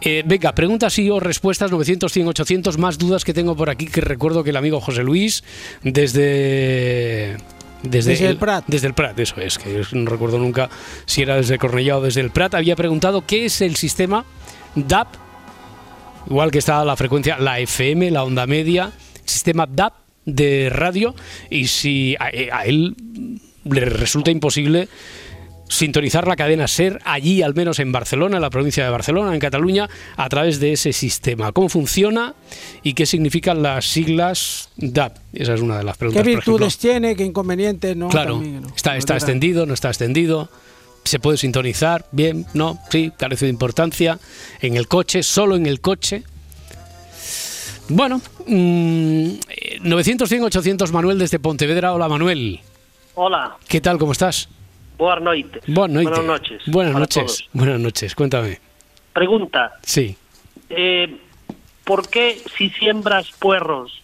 Eh, venga, preguntas y o respuestas 900, 100, 800. Más dudas que tengo por aquí que recuerdo que el amigo José Luis, desde. Desde, Desde el Prat. Desde el Prat, eso es, que no recuerdo nunca si era desde Cornellá o desde el Prat. Había preguntado qué es el sistema DAP, igual que está la frecuencia, la FM, la onda media, sistema DAP de radio, y si a, eh, a él le resulta imposible sintonizar la cadena SER allí, al menos en Barcelona, en la provincia de Barcelona, en Cataluña, a través de ese sistema. ¿Cómo funciona y qué significan las siglas DAP? Esa es una de las ¿Qué preguntas. ejemplo. virtudes tiene? ¿Qué inconvenientes? No, Claro, También, ¿no? está, está extendido, no está extendido. Se puede sintonizar, bien, no, sí, carece de importancia. En el coche, solo en el coche. Bueno, mm, eh, 900, 100, 800, Manuel desde Pontevedra. Hola, Manuel. Hola, ¿Qué tal? ¿Cómo estás? Buenas noches. Buenas Buenas noches. Buenas noches. todos. Buenas noches. Cuéntame. Pregunta, Sí. eh, ¿por qué si siembras puerros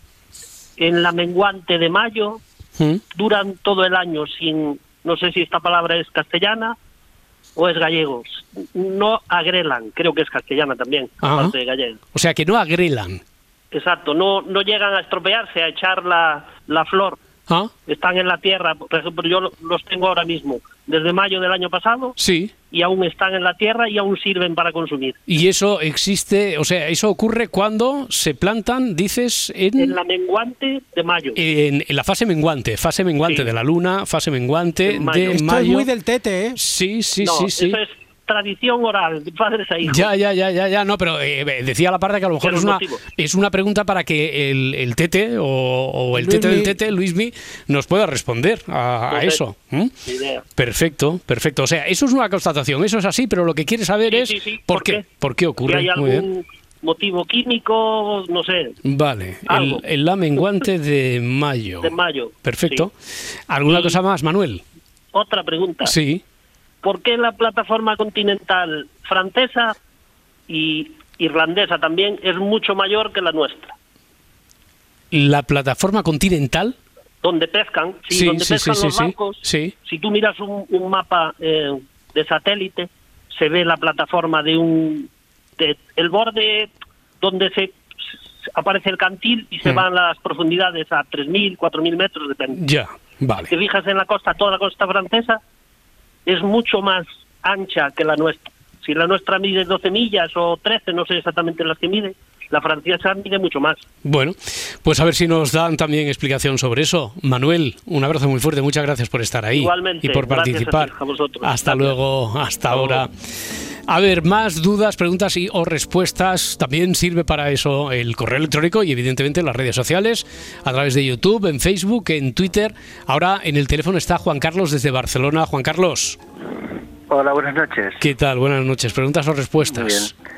en la menguante de mayo ¿Mm? duran todo el año sin, no sé si esta palabra es castellana o es gallegos, no agrelan, creo que es castellana también, Ajá. aparte de gallego. O sea, que no agrelan. Exacto, no, no llegan a estropearse, a echar la, la flor. ¿Ah? Están en la tierra, por ejemplo, yo lo- los tengo ahora mismo, desde mayo del año pasado, Sí. y aún están en la tierra y aún sirven para consumir. Y eso existe, o sea, eso ocurre cuando se plantan, dices, en, En la menguante de mayo. en, en la fase menguante, fase menguante de la luna, fase menguante En mayo. de Esto es muy del tete, ¿eh? Sí, sí, no, sí, sí. eso es tradición oral, de padres a hijos. Ya, ya, ya, ya, ya, no, pero eh, decía la parte que a lo mejor es una, es una pregunta para que el, el tete o, o el tete del tete, Luismi, nos pueda responder a, eso. Perfecto, perfecto. O sea, eso es una constatación, eso es así, pero lo que quiere saber Sí, es sí, sí, por ¿por qué, qué? por qué Si ocurre. hay Muy bien. algún motivo químico, no sé, Vale, el, Algo. el la menguante de mayo. de mayo. Perfecto. ¿Alguna cosa más, Manuel? Otra pregunta. Sí. ¿Por qué la plataforma continental francesa y irlandesa también es mucho mayor que la nuestra? La plataforma continental. Donde pescan, sí, Sí, donde sí, pescan sí, los. Sí. Si tú miras un, un mapa eh, de satélite, se ve la plataforma de un... de- el borde donde se, se- aparece el cantil y se Mm. van las profundidades a 3.000, 4.000 metros, depende. Ya, vale. Si te fijas en la costa, toda la costa francesa es mucho más ancha que la nuestra. Si la nuestra mide 12 millas o 13, no sé exactamente las que mide, la francesa mide mucho más. Bueno, pues a ver si nos dan también explicación sobre eso. Manuel, un abrazo muy fuerte, muchas gracias por estar ahí Igualmente, y por gracias participar. a ti, a. Hasta Gracias. luego, hasta ahora. A ver, más dudas, preguntas y o respuestas. También sirve para eso el correo electrónico y evidentemente las redes sociales, a través de YouTube, en Facebook, en Twitter. Ahora en el teléfono está Juan Carlos desde Barcelona. Juan Carlos, Hola, buenas noches. ¿qué tal? Buenas noches. Preguntas o respuestas. Muy bien.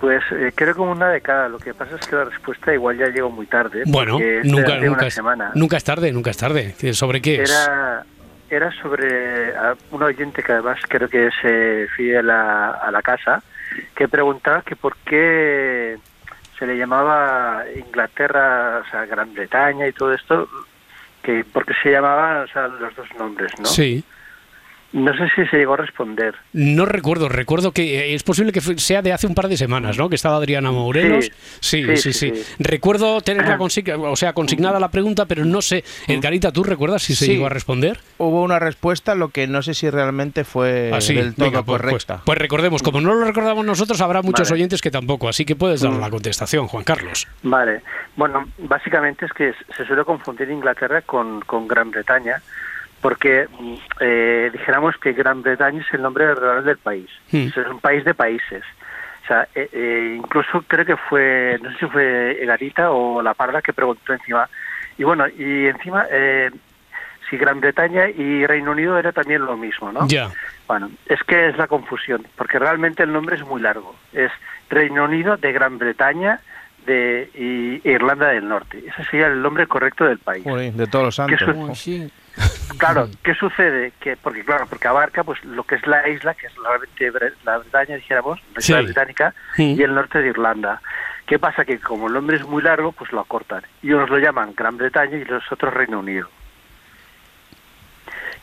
Pues eh, creo como una de cada. Lo que pasa es que la respuesta igual ya llegó muy tarde. Bueno, nunca, es, semana. nunca es tarde, nunca es tarde. ¿Sobre qué es? Era, era sobre ah, un oyente que además creo que es eh, a, a la casa, que preguntaba que por qué se le llamaba Inglaterra, o sea, Gran Bretaña y todo esto, que por qué se llamaban o sea, los dos nombres, ¿no? Sí. No sé si se llegó a responder. No recuerdo, recuerdo que eh, es posible que sea de hace un par de semanas, ¿no? Que estaba Adriana Morelos. Sí, sí, sí. sí, sí, sí. Recuerdo tenerla consigna, o sea, consignada la pregunta, pero no sé. Edgarita, ¿tú recuerdas si se Sí. llegó a responder? Hubo una respuesta, lo que no sé si realmente fue Así, del todo venga, pues, correcta. Pues, pues recordemos, como no lo recordamos nosotros, habrá muchos Vale. oyentes que tampoco, así que puedes dar Mm. la contestación, Juan Carlos. Vale, bueno, básicamente es que se suele confundir Inglaterra con, con Gran Bretaña, porque mm, eh, dijéramos que Gran Bretaña es el nombre real del país, Mm. es un país de países. O sea, eh, eh, incluso creo que fue, no sé si fue Garita o La Parda que preguntó encima. Y bueno, y encima, eh, si Gran Bretaña y Reino Unido era también lo mismo, ¿no? Ya. Bueno, es que es la confusión, porque realmente el nombre es muy largo. Es Reino Unido de Gran Bretaña de y Irlanda del Norte. Ese sería el nombre correcto del país. Joder, de todos los ¿Qué santos. Claro, ¿qué sucede? Que porque claro, porque abarca pues lo que es la isla, que es la, Bre- la Bretaña, dijéramos, la isla Sí. británica y el norte de Irlanda. ¿Qué pasa? Que como el nombre es muy largo, pues lo acortan. Y unos lo llaman Gran Bretaña y los otros Reino Unido.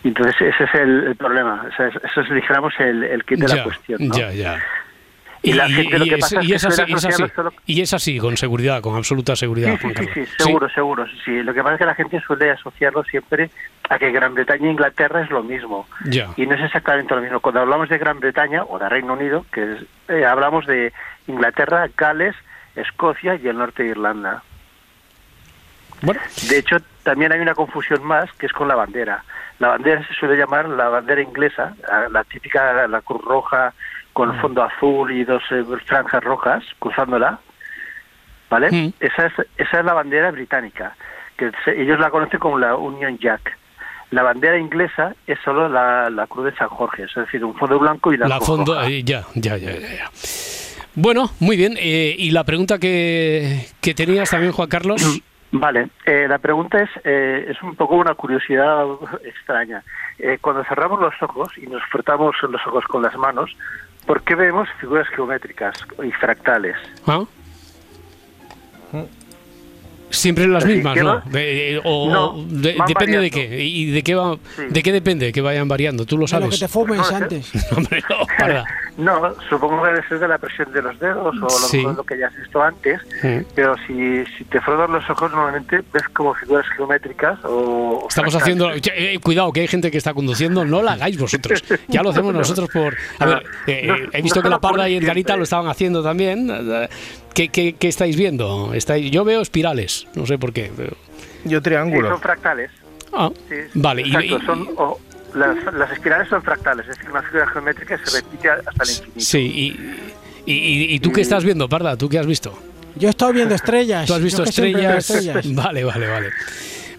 Y entonces ese es el, el problema. O sea, es- eso es, dijéramos, el, el kit de ya, la cuestión. ¿no? ya, ya. Y la gente lo que es, pasa es que es así, suele es así, asociarlo solo- y es así, con seguridad, con absoluta seguridad. Sí, sí, sí, seguro, seguro. Sí, lo que pasa es que la gente suele asociarlo siempre a que Gran Bretaña e Inglaterra es lo mismo. Y no es exactamente lo mismo. Cuando hablamos de Gran Bretaña o de Reino Unido, que eh, hablamos de Inglaterra, Gales, Escocia y el norte de Irlanda. Bueno. De hecho, también hay una confusión más que es con la bandera. La bandera se suele llamar la bandera inglesa, la- la típica, la cruz roja con fondo azul y dos eh, franjas rojas cruzándola, ¿vale? Esa, es, esa es la bandera británica, que se- ellos la conocen como la Union Jack. La bandera inglesa es solo la, la cruz de San Jorge, es decir, un fondo blanco y la, La cruz fondo, roja. eh, ya, ya, ya, ya, ya. Bueno, muy bien. eh, y la pregunta que, que tenías también, Juan Carlos. Vale, eh, la pregunta es, eh, es un poco una curiosidad extraña. Eh, cuando cerramos los ojos y nos frotamos los ojos con las manos, ¿por qué vemos figuras geométricas y fractales? ¿Ah? Siempre las mismas, ¿no? De- eh, o, No, o de- van depende de qué. ¿Y de qué, va, de qué depende que vayan variando? ¿Tú lo De lo sabes? que te fumes No sé. antes. Hombre, no, para. No, supongo que debe ser de la presión de los dedos o lo Sí. mejor lo que ya has visto antes, pero si, si te frotas los ojos normalmente ves como figuras geométricas o... Estamos fractales. haciendo. Eh, cuidado, que hay gente que está conduciendo. No la hagáis vosotros. Ya lo hacemos nosotros por. A ver, eh, no, he visto no que la Parda y siempre. Edgarita lo estaban haciendo también. ¿Qué, qué, qué estáis viendo? ¿Estáis, yo veo espirales. No sé por qué. pero- Yo Sí, triángulo. son fractales. Ah, Sí, vale. y- Exacto, y- son, o- las, las espirales son fractales, es decir, una figura geométrica se repite hasta el infinito. sí, y, y, y- y tú qué estás viendo, Parda? ¿Tú qué has visto? Yo he estado viendo estrellas. ¿Tú has visto estrellas? Vale, vale, vale.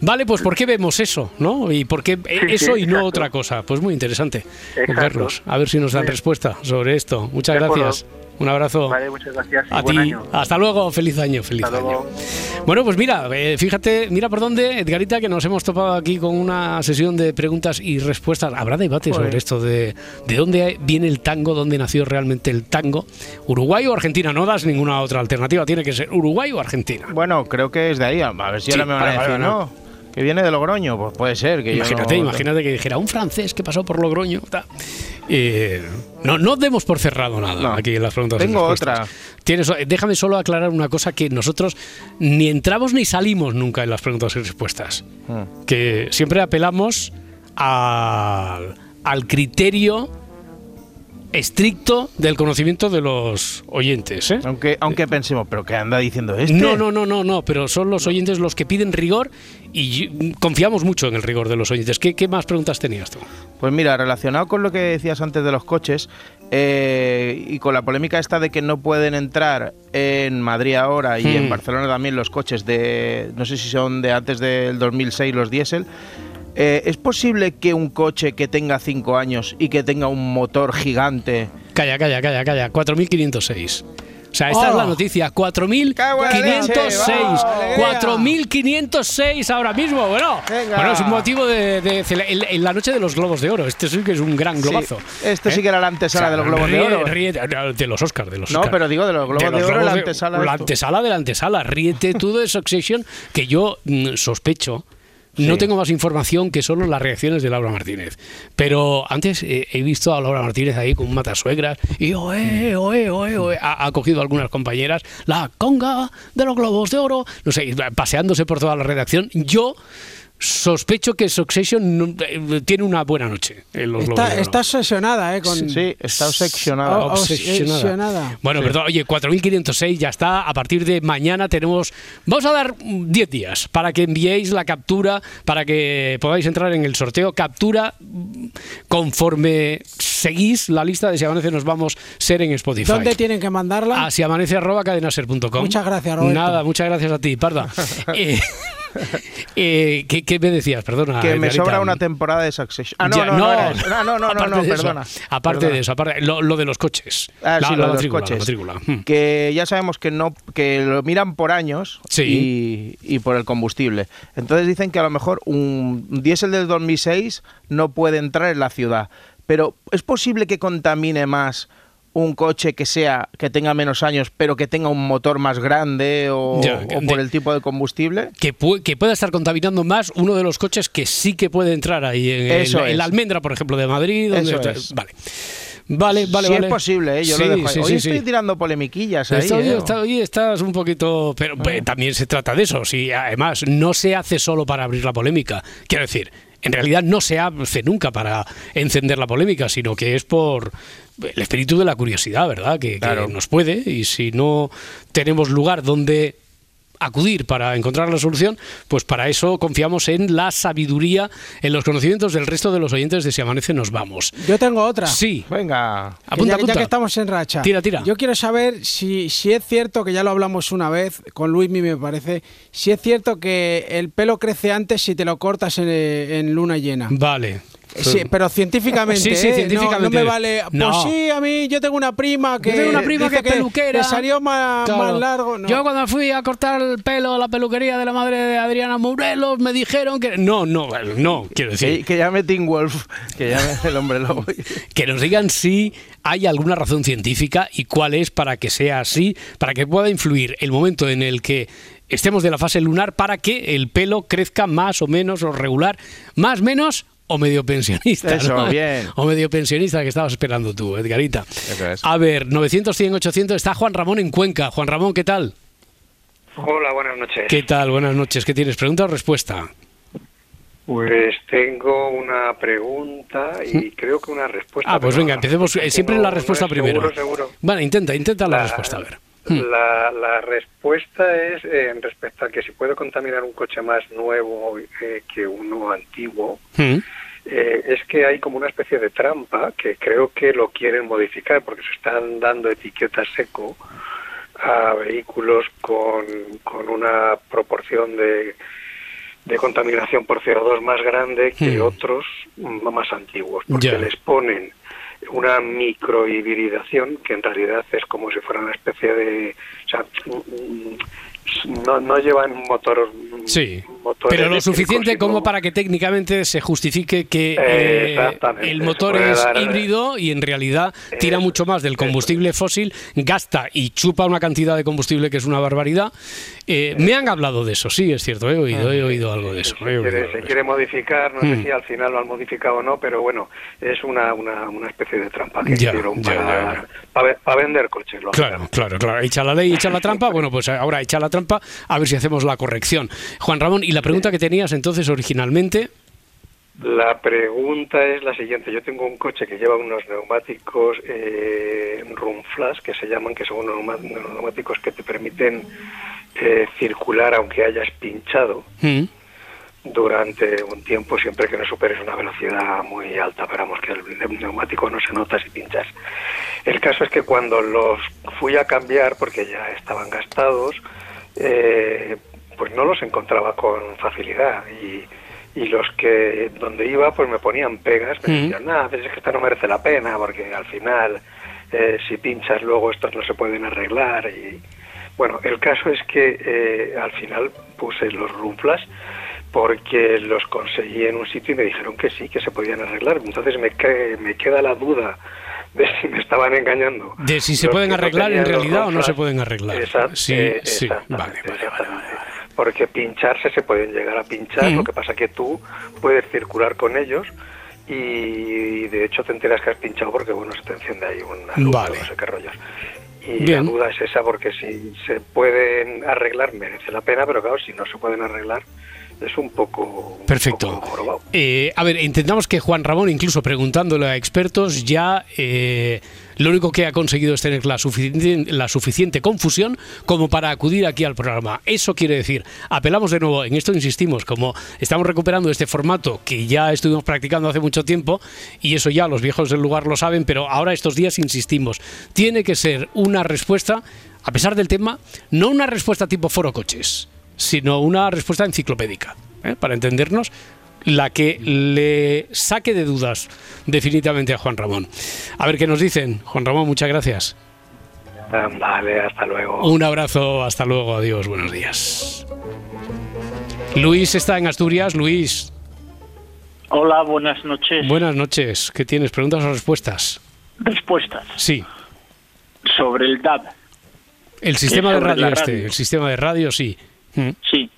Vale, pues ¿por qué vemos eso? ¿No? ¿Y por qué eh, Sí, eso sí, y no exacto. otra cosa? Pues muy interesante. Carlos, a ver si nos dan respuesta sobre esto. Muchas gracias. Un abrazo. Vale, muchas gracias A buen ti. año. Hasta luego. Feliz año. Feliz Hasta año. luego. Bueno, pues mira, eh, fíjate, mira por dónde, Edgarita, que nos hemos topado aquí con una sesión de preguntas y respuestas. Habrá debate Joder. sobre esto de de dónde viene el tango, dónde nació realmente el tango. ¿Uruguay o Argentina? No das ninguna otra alternativa. Tiene que ser Uruguay o Argentina. Bueno, creo que es de ahí. A ver si Sí, ahora me van a vale, decir, vale, no. Que viene de Logroño, pues puede ser. Que yo Imagínate, no- imagínate que dijera un francés que pasó por Logroño. Eh, no, no demos por cerrado nada No. aquí en las preguntas. y Tengo respuestas. Tienes, déjame solo aclarar una cosa que nosotros ni entramos ni salimos nunca en las preguntas y respuestas. Mm. Que siempre apelamos al, al criterio estricto del conocimiento de los oyentes. ¿eh? Aunque, aunque pensemos, pero ¿qué anda diciendo este? No, no, no, no, no, pero son los oyentes los que piden rigor y confiamos mucho en el rigor de los oyentes. ¿Qué, qué más preguntas tenías tú? Pues mira, relacionado con lo que decías antes de los coches eh, y con la polémica esta de que no pueden entrar en Madrid ahora y en Hmm. Barcelona también los coches de, no sé si son de antes del 2006 los diésel, eh, ¿es posible que un coche que tenga 5 años y que tenga un motor gigante... Calla, calla, calla, calla. 4.506. O sea, esta es Oh. la noticia. La leche, 4.506. vamos, alegría. 4.506 ahora mismo. Bueno, Venga. bueno es un motivo de, en, en la noche de los globos de oro. Este sí que es un gran Sí, globazo. esto sí que era la antesala de los globos de oro. ríe- de los Oscars, de los No, Oscar. pero digo de los globos de, oro, la antesala. de La antesala de la antesala. Ríete tú de Succession, que yo mm, sospecho. No tengo más información que solo las reacciones de Laura Martínez. Pero antes eh, he visto a Laura Martínez ahí con un matasuegras y oe, oe, oe, oe, ha, ha cogido a algunas compañeras la conga de los globos de oro, no sé, paseándose por toda la redacción. Yo sospecho que Succession no- eh, tiene una buena noche en los globos Está, está obsesionada, ¿eh? Con... Sí, está obsesionada. Oh, Obsesionada. obsesionada. Bueno, Sí. perdón, oye, 4.506 ya está. A partir de mañana tenemos. Vamos a dar mm, 10 días para que enviéis la captura, para que podáis entrar en el sorteo. Captura conforme seguís la lista de Si Amanece Nos Vamos Ser en Spotify. ¿Dónde tienen que mandarla? A siamanece.cadenaser.com. Muchas gracias, Roberto. Nada, muchas gracias a ti, Parda. Eh, eh, ¿qué, qué me decías? Perdona. Que me sobra una temporada de Succession. Ah, no, Ya, no, no. Ah, no, no, no, aparte no, de eso, perdona. aparte Perdona. de eso, aparte, lo, lo de los coches. Ah, La- sí, la lo de los matrícula, coches. matrícula. Hmm. Que ya sabemos que no que lo miran por años Sí. y, y por el combustible. Entonces dicen que a lo mejor un diésel del 2006 no puede entrar en la ciudad. Pero ¿es posible que contamine más un coche que sea que tenga menos años, pero que tenga un motor más grande o, Ya, o de- por el tipo de combustible? Que, pu- que pueda estar contaminando más uno de los coches que sí que puede entrar ahí en el- en la almendra, por ejemplo, de Madrid. Donde Eso es. Vale. Vale, vale, si vale. es posible, ¿eh? yo Sí, lo dejo ahí. sí, Hoy sí, estoy tirando polemiquillas ahí. ¿eh? está- hoy estás un poquito. Pero eh, también se trata de eso. Si además no se hace solo para abrir la polémica. Quiero decir, en realidad no se hace nunca para encender la polémica, sino que es por el espíritu de la curiosidad, ¿verdad? Que, que Claro. nos puede. Y si no tenemos lugar donde acudir para encontrar la solución, pues para eso confiamos en la sabiduría, en los conocimientos del resto de los oyentes de Si Amanece Nos Vamos. Yo tengo otra. Sí. Venga. Que Apunta, ya, apunta. ya que estamos en racha. Tira, tira. Yo quiero saber si, si es cierto, que ya lo hablamos una vez con Luismi, me parece, si es cierto que el pelo crece antes si te lo cortas en, en luna llena. Vale. Sí, pero científicamente, Sí, sí, ¿eh? No- científicamente. No, me vale. Pues No. sí, a mí yo tengo una prima que. Yo tengo una prima que es peluquera. Salió más, Claro. más largo. no. Yo cuando fui a cortar el pelo a la peluquería de la madre de Adriana Morelos me dijeron que no, no, no, quiero Que, decir que llame Tim Wolf, que llame el hombre lobo. que nos digan si hay alguna razón científica y cuál es para que sea así, para que pueda influir el momento en el que estemos de la fase lunar para que el pelo crezca más o menos o regular, más menos o medio pensionista. Eso, ¿no? bien. O medio pensionista que estabas esperando tú, Edgarita. Eso es. A ver, 900, 100, 800 está Juan Ramón en Cuenca. Juan Ramón, ¿qué tal? Hola, buenas noches. ¿Qué tal? Buenas noches. ¿Qué tienes? ¿Pregunta o respuesta? Pues tengo una pregunta y creo que una respuesta. Ah, pues venga, empecemos. eh, Siempre no- la respuesta es primero. Seguro, seguro. Vale, intenta, intenta la, La- respuesta, a ver. La, la respuesta es eh, respecto a que si puede contaminar un coche más nuevo eh, que uno antiguo, Mm. eh, es que hay como una especie de trampa que creo que lo quieren modificar porque se están dando etiquetas seco a vehículos con, con una proporción de, de contaminación por CO2 más grande que Hmm. otros más antiguos, porque les ponen una microhibridación que en realidad es como si fuera una especie de... O sea, mm, no, no llevan motor, Sí, pero lo suficiente como para que técnicamente se justifique que Eh, el motor es dar- híbrido y en realidad tira mucho más del combustible fósil, gasta y chupa una cantidad de combustible que es una barbaridad. Eh, me han hablado de eso, sí, es cierto, he oído, he oído algo de eso. quiere- se quiere modificar, no sé Mm. si al final lo han modificado o no, pero bueno, es una, una, una especie de trampa que Ya, hicieron ya, para, ya, para ve- para vender coches. lo Claro, claro, claro. Echa la ley, echa la trampa. Bueno, pues ahora echa la trampa, a ver si hacemos la corrección. Juan Ramón, y la pregunta que tenías entonces originalmente. La pregunta es la siguiente. Yo tengo un coche que lleva unos neumáticos eh, Runflash, que se llaman, que son unos neumáticos que te permiten eh, circular aunque hayas pinchado Mm, durante un tiempo, siempre que no superes una velocidad muy alta. Esperamos que el neumático no se nota si pinchas. El caso es que cuando los fui a cambiar, porque ya estaban gastados, eh, pues no los encontraba con facilidad. Y, y los que donde iba, pues me ponían pegas, me Mm. decían, nada, pues es que esto no merece la pena, porque al final, eh, si pinchas luego, estos no se pueden arreglar. Y bueno, el caso es que eh, al final puse los runflas porque los conseguí en un sitio y me dijeron que sí, que se podían arreglar. Entonces me, que- me queda la duda de si me estaban engañando. De si se Los pueden arreglar en realidad o no se pueden arreglar. Exacto, sí, eh, sí, vale, vale. Porque pincharse se pueden llegar a pinchar, lo que pasa que tú puedes circular con ellos y de hecho te enteras que has pinchado porque bueno se te enciende ahí una luz, Vale. no sé qué rollos. Y Bien. la duda es esa porque si se pueden arreglar merece la pena, pero claro, si no se pueden arreglar es un poco... Perfecto. Eh, a ver, intentamos que Juan Ramón, incluso preguntándole a expertos, ya eh, lo único que ha conseguido es tener la suficiente, la suficiente confusión como para acudir aquí al programa. Eso quiere decir, apelamos de nuevo, en esto insistimos, como estamos recuperando este formato que ya estuvimos practicando hace mucho tiempo, y eso ya los viejos del lugar lo saben, pero ahora estos días insistimos, tiene que ser una respuesta, a pesar del tema, no una respuesta tipo foro coches, sino una respuesta enciclopédica, ¿eh? para entendernos la que le saque de dudas definitivamente a Juan Ramón. A ver qué nos dicen. Juan Ramón, muchas gracias. Vale, hasta luego. Un abrazo, hasta luego, adiós, buenos días. Luis está en Asturias. Luis, Hola, buenas noches. buenas noches. ¿Qué tienes? ¿Preguntas o respuestas? Respuestas Sí. sobre el DAB. El sistema de radio este, radio. el sistema de radio sí. Mm. Sí.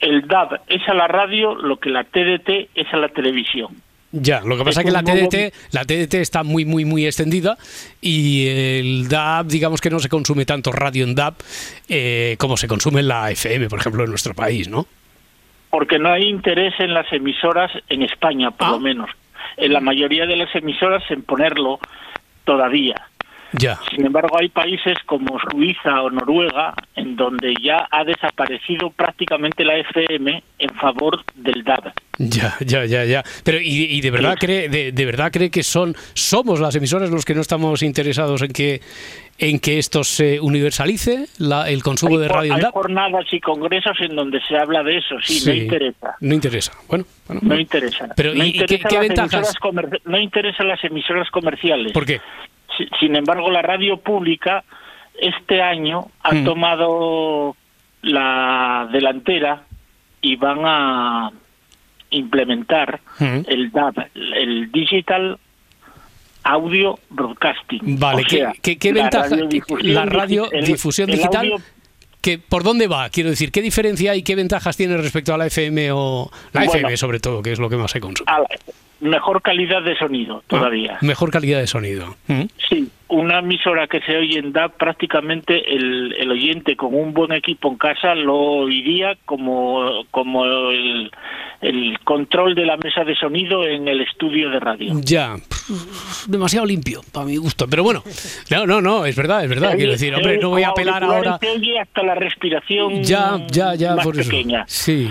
El DAB es a la radio lo que la TDT es a la televisión. Ya, lo que pasa es que la nuevo- TDT, la TDT está muy, muy, muy extendida y el DAB, digamos que no se consume tanto radio en DAB eh, como se consume en la FM, por ejemplo, en nuestro país, ¿no? Porque no hay interés en las emisoras en España, por Ah. lo menos. En la mayoría de las emisoras en ponerlo todavía. Ya. Sin embargo, hay países como Suiza o Noruega en donde ya ha desaparecido prácticamente la FM en favor del DAB. Ya, ya, ya, ya. Pero y, y de verdad cree, de, de verdad cree que son, somos las emisoras los que no estamos interesados en que en que esto se universalice, la- el consumo de Hay, radio en hay DAB. jornadas y congresos en donde se habla de eso, sí, no interesa. No interesa. Bueno, bueno. No interesa. Pero, no ¿y- qué- interesa qué ventajas? No interesa las emisoras comerciales. ¿Por qué? Si- Sin embargo, la radio pública este año ha Mm. tomado la delantera y van a implementar Mm. el DAB, el Digital Audio Broadcasting. Vale, O ¿qué, sea, qué- qué la ventaja? La radiodifusión digital. audio- que, ¿Por dónde va? Quiero decir, ¿qué diferencia y qué ventajas tiene respecto a la FM o la Bueno. FM sobre todo, que es lo que más se consume? a la- mejor calidad de sonido todavía. Mejor calidad de sonido. Mm. Sí, una emisora que se oye en DAB, prácticamente el, el oyente con un buen equipo en casa lo oiría como, como el, el control de la mesa de sonido en el estudio de radio. Ya, demasiado limpio para mi gusto. Pero bueno, no, no, no, es verdad, es verdad. Quiero decir, hombre, no voy a apelar ahora. Se oye hasta la respiración Ya, ya, ya, más por eso. pequeña. Sí.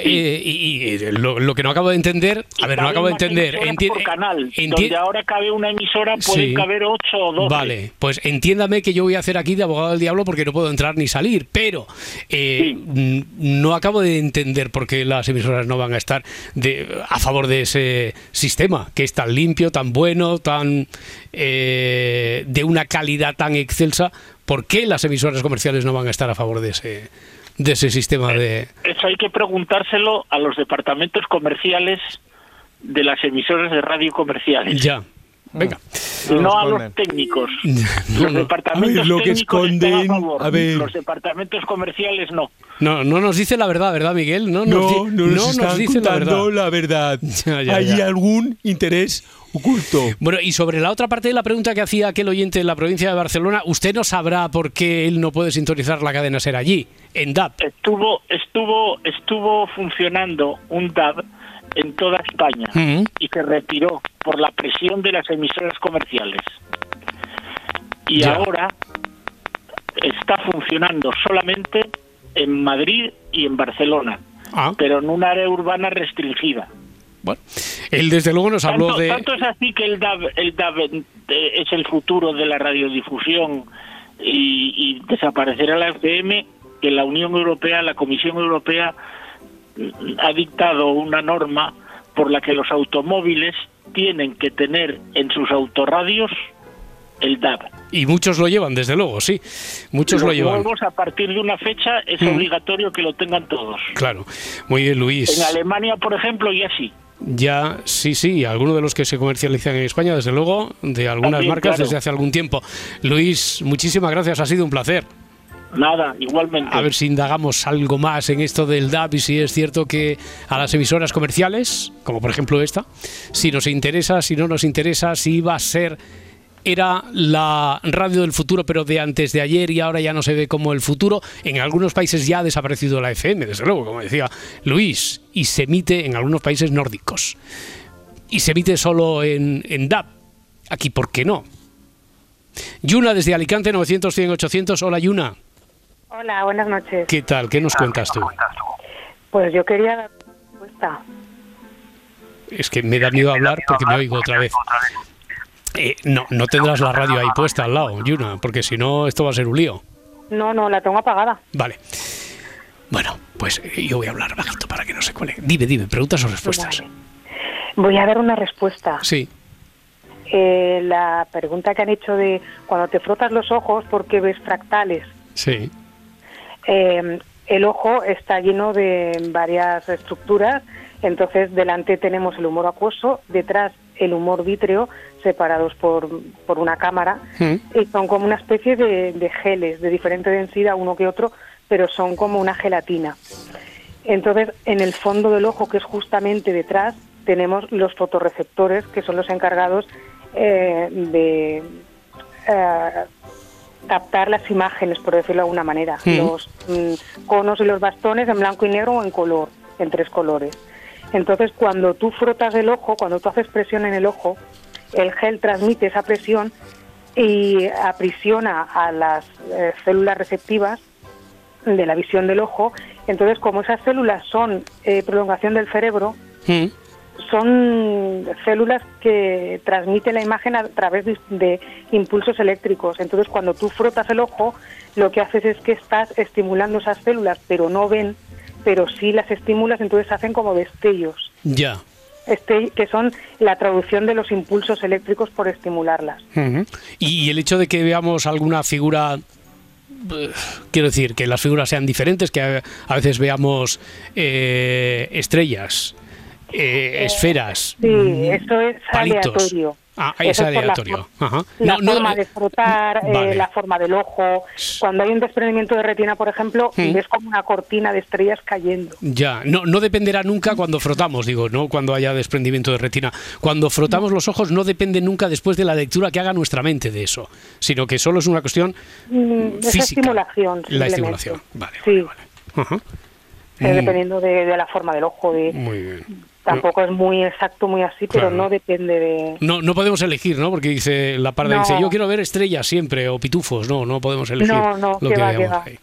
Eh, y, y, eh, lo, lo que no acabo de entender, a ver, no acabo de entender. enti- por canal, enti- donde ahora cabe una emisora, pueden Sí. caber ocho o doce. Vale, pues entiéndame que yo voy a hacer aquí de abogado del diablo porque no puedo entrar ni salir, pero eh, no acabo de entender por qué las emisoras no van a estar de, a favor de ese sistema, que es tan limpio, tan bueno, tan eh, de una calidad tan excelsa. ¿Por qué las emisoras comerciales no van a estar a favor de ese, de ese sistema de... Eso hay que preguntárselo a los departamentos comerciales de las emisoras de radio comerciales. Ya, venga. No a los técnicos. No, los no. departamentos A ver, lo que están esconden, a favor. a ver. Los departamentos comerciales no. No, no nos dice la verdad, ¿verdad, Miguel? No, No, nos, di- no nos no están dice la verdad. la verdad. Ya, ya, Hay ya. algún interés oculto. Bueno, y sobre la otra parte de la pregunta que hacía aquel oyente de la provincia de Barcelona, usted no sabrá por qué él no puede sintonizar la cadena ser allí, en DAP. Estuvo, estuvo, estuvo funcionando un DAB en toda España y se retiró por la presión de las emisoras comerciales. Y Ya. ahora está funcionando solamente en Madrid y en Barcelona, Ah. pero en un área urbana restringida. Bueno, él desde luego nos habló tanto, de... tanto es así que el DAB, el DAB eh, es el futuro de la radiodifusión y, y desaparecerá la FM, que la Unión Europea, la Comisión Europea, mm, ha dictado una norma por la que los automóviles tienen que tener en sus autorradios el DAB. Y muchos lo llevan, desde luego, sí. Muchos Los lo llevan. a partir de una fecha, es Mm. obligatorio que lo tengan todos. Claro. Muy bien, Luis. En Alemania, por ejemplo, ya sí. Ya, sí, sí, algunos de los que se comercializan en España, desde luego, de algunas También, marcas claro. desde hace algún tiempo. Luis, muchísimas gracias, ha sido un placer. Nada, igualmente. A ver si indagamos algo más en esto del DAB y si es cierto que a las emisoras comerciales, como por ejemplo esta, si nos interesa, si no nos interesa, si va a ser era la radio del futuro, pero de antes de ayer y ahora ya no se ve como el futuro. En algunos países ya ha desaparecido la FM, desde luego, como decía Luis, y se emite en algunos países nórdicos. Y se emite solo en, en DAB. Aquí, ¿por qué no? Yuna desde Alicante, 900, 100, 800. Hola, Yuna. Hola, buenas noches. ¿Qué tal? ¿Qué nos cuentas tú? Pues yo quería dar respuesta. Es que me da miedo hablar porque me oigo otra vez. Eh, no, no tendrás la radio ahí puesta al lado, Yuna, porque si no, esto va a ser un lío. No, no, la tengo apagada. Vale. Bueno, pues eh, yo voy a hablar bajito para que no se cuele. Dime, dime, preguntas o respuestas. Voy a dar una respuesta. Sí. Eh, la pregunta que han hecho de cuando te frotas los ojos, ¿por qué ves fractales? Sí. Eh, el ojo está lleno de varias estructuras, entonces delante tenemos el humor acuoso, detrás el humor vítreo, separados por, por una cámara, y son como una especie de, de geles de diferente densidad uno que otro, pero son como una gelatina. Entonces, en el fondo del ojo, que es justamente detrás, tenemos los fotorreceptores, que son los encargados eh, de eh, captar las imágenes, por decirlo de alguna manera. Sí. Los mm, conos y los bastones en blanco y negro o en color, en tres colores. Entonces, cuando tú frotas el ojo, cuando tú haces presión en el ojo, el gel transmite esa presión y aprisiona a las eh, células receptivas de la visión del ojo. Entonces, como esas células son eh, prolongación del cerebro, son células que transmiten la imagen a través de, de impulsos eléctricos. Entonces, cuando tú frotas el ojo, lo que haces es que estás estimulando esas células, pero no ven, pero sí las estimulas, entonces hacen como destellos, Ya. este, que son la traducción de los impulsos eléctricos por estimularlas. Y, y el hecho de que veamos alguna figura. eh, Quiero decir, que las figuras sean diferentes, que a, a veces veamos eh, estrellas, eh, esferas, Sí, mm, eso es palitos. aleatorio. Ah, Eso es la aleatorio. Ajá. La No, no, forma eh, de frotar, eh, la forma del ojo. Cuando hay un desprendimiento de retina, por ejemplo, Mm. ves como una cortina de estrellas cayendo. Ya, no, no dependerá nunca cuando frotamos, digo, no cuando haya desprendimiento de retina. Cuando frotamos los ojos no depende nunca después de la lectura que haga nuestra mente de eso, sino que solo es una cuestión Mm, Esa estimulación. la estimulación. Vale. Sí, Ajá. eh, Mm, dependiendo de, de la forma del ojo. De, Muy bien. Tampoco es muy exacto, muy así, pero Claro. no depende de... No, no podemos elegir, ¿no? Porque dice la parda No. dice, yo quiero ver estrellas siempre o pitufos. No, no podemos elegir No, no, lo que va, que.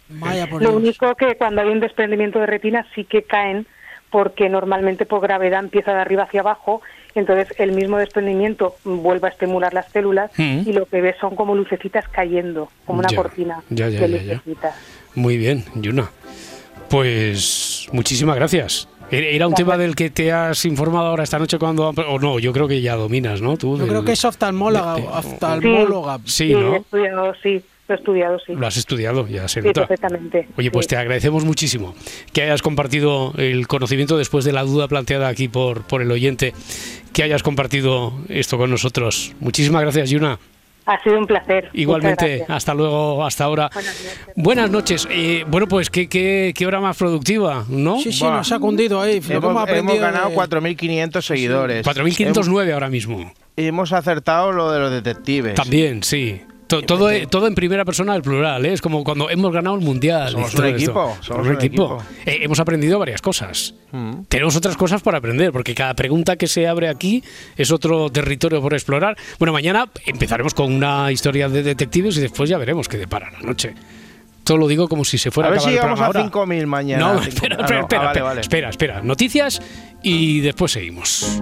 Lo único que cuando hay un desprendimiento de retina sí que caen porque normalmente por gravedad empieza de arriba hacia abajo, entonces el mismo desprendimiento vuelve a estimular las células Mm. y lo que ves son como lucecitas cayendo, como una Ya, cortina ya, ya, de ya, ya. lucecitas. Muy bien, Yuna. Pues muchísimas gracias. Era un tema del que te has informado ahora esta noche cuando... O no, yo creo que ya dominas, ¿no? Tú Yo del- creo que es oftalmóloga. oftalmóloga. Sí, Sí, ¿no? he estudiado, sí, lo he estudiado, sí. Lo has estudiado, ya se Sí, nota. perfectamente. Oye, pues sí. te agradecemos muchísimo que hayas compartido el conocimiento después de la duda planteada aquí por, por el oyente, que hayas compartido esto con nosotros. Muchísimas gracias, Yuna. Ha sido un placer. Igualmente, hasta luego, hasta ahora. Buenas noches. Eh, bueno, pues ¿qué, qué, qué hora más productiva, ¿no? Sí, sí, nos ha cundido ahí. Hemos Hemos, hemos ganado de- 4.500 seguidores. 4.509 ahora mismo. Hemos acertado lo de los detectives. También, sí. To- Todo, todo en primera persona del plural, ¿eh? es como cuando hemos ganado el mundial. Somos un equipo, somos un equipo. Eh, hemos aprendido varias cosas. Mm. Tenemos otras cosas por aprender, porque cada pregunta que se abre aquí es otro territorio por explorar. Bueno, mañana empezaremos con una historia de detectives y después ya veremos qué depara la noche. Todo lo digo como si se fuera a ver acabar si el llegamos programa a ahora. 5.000 mañana. No, espera, ah, espera, no. espera, Ah, vale, espera, vale. espera, espera. Noticias y después seguimos.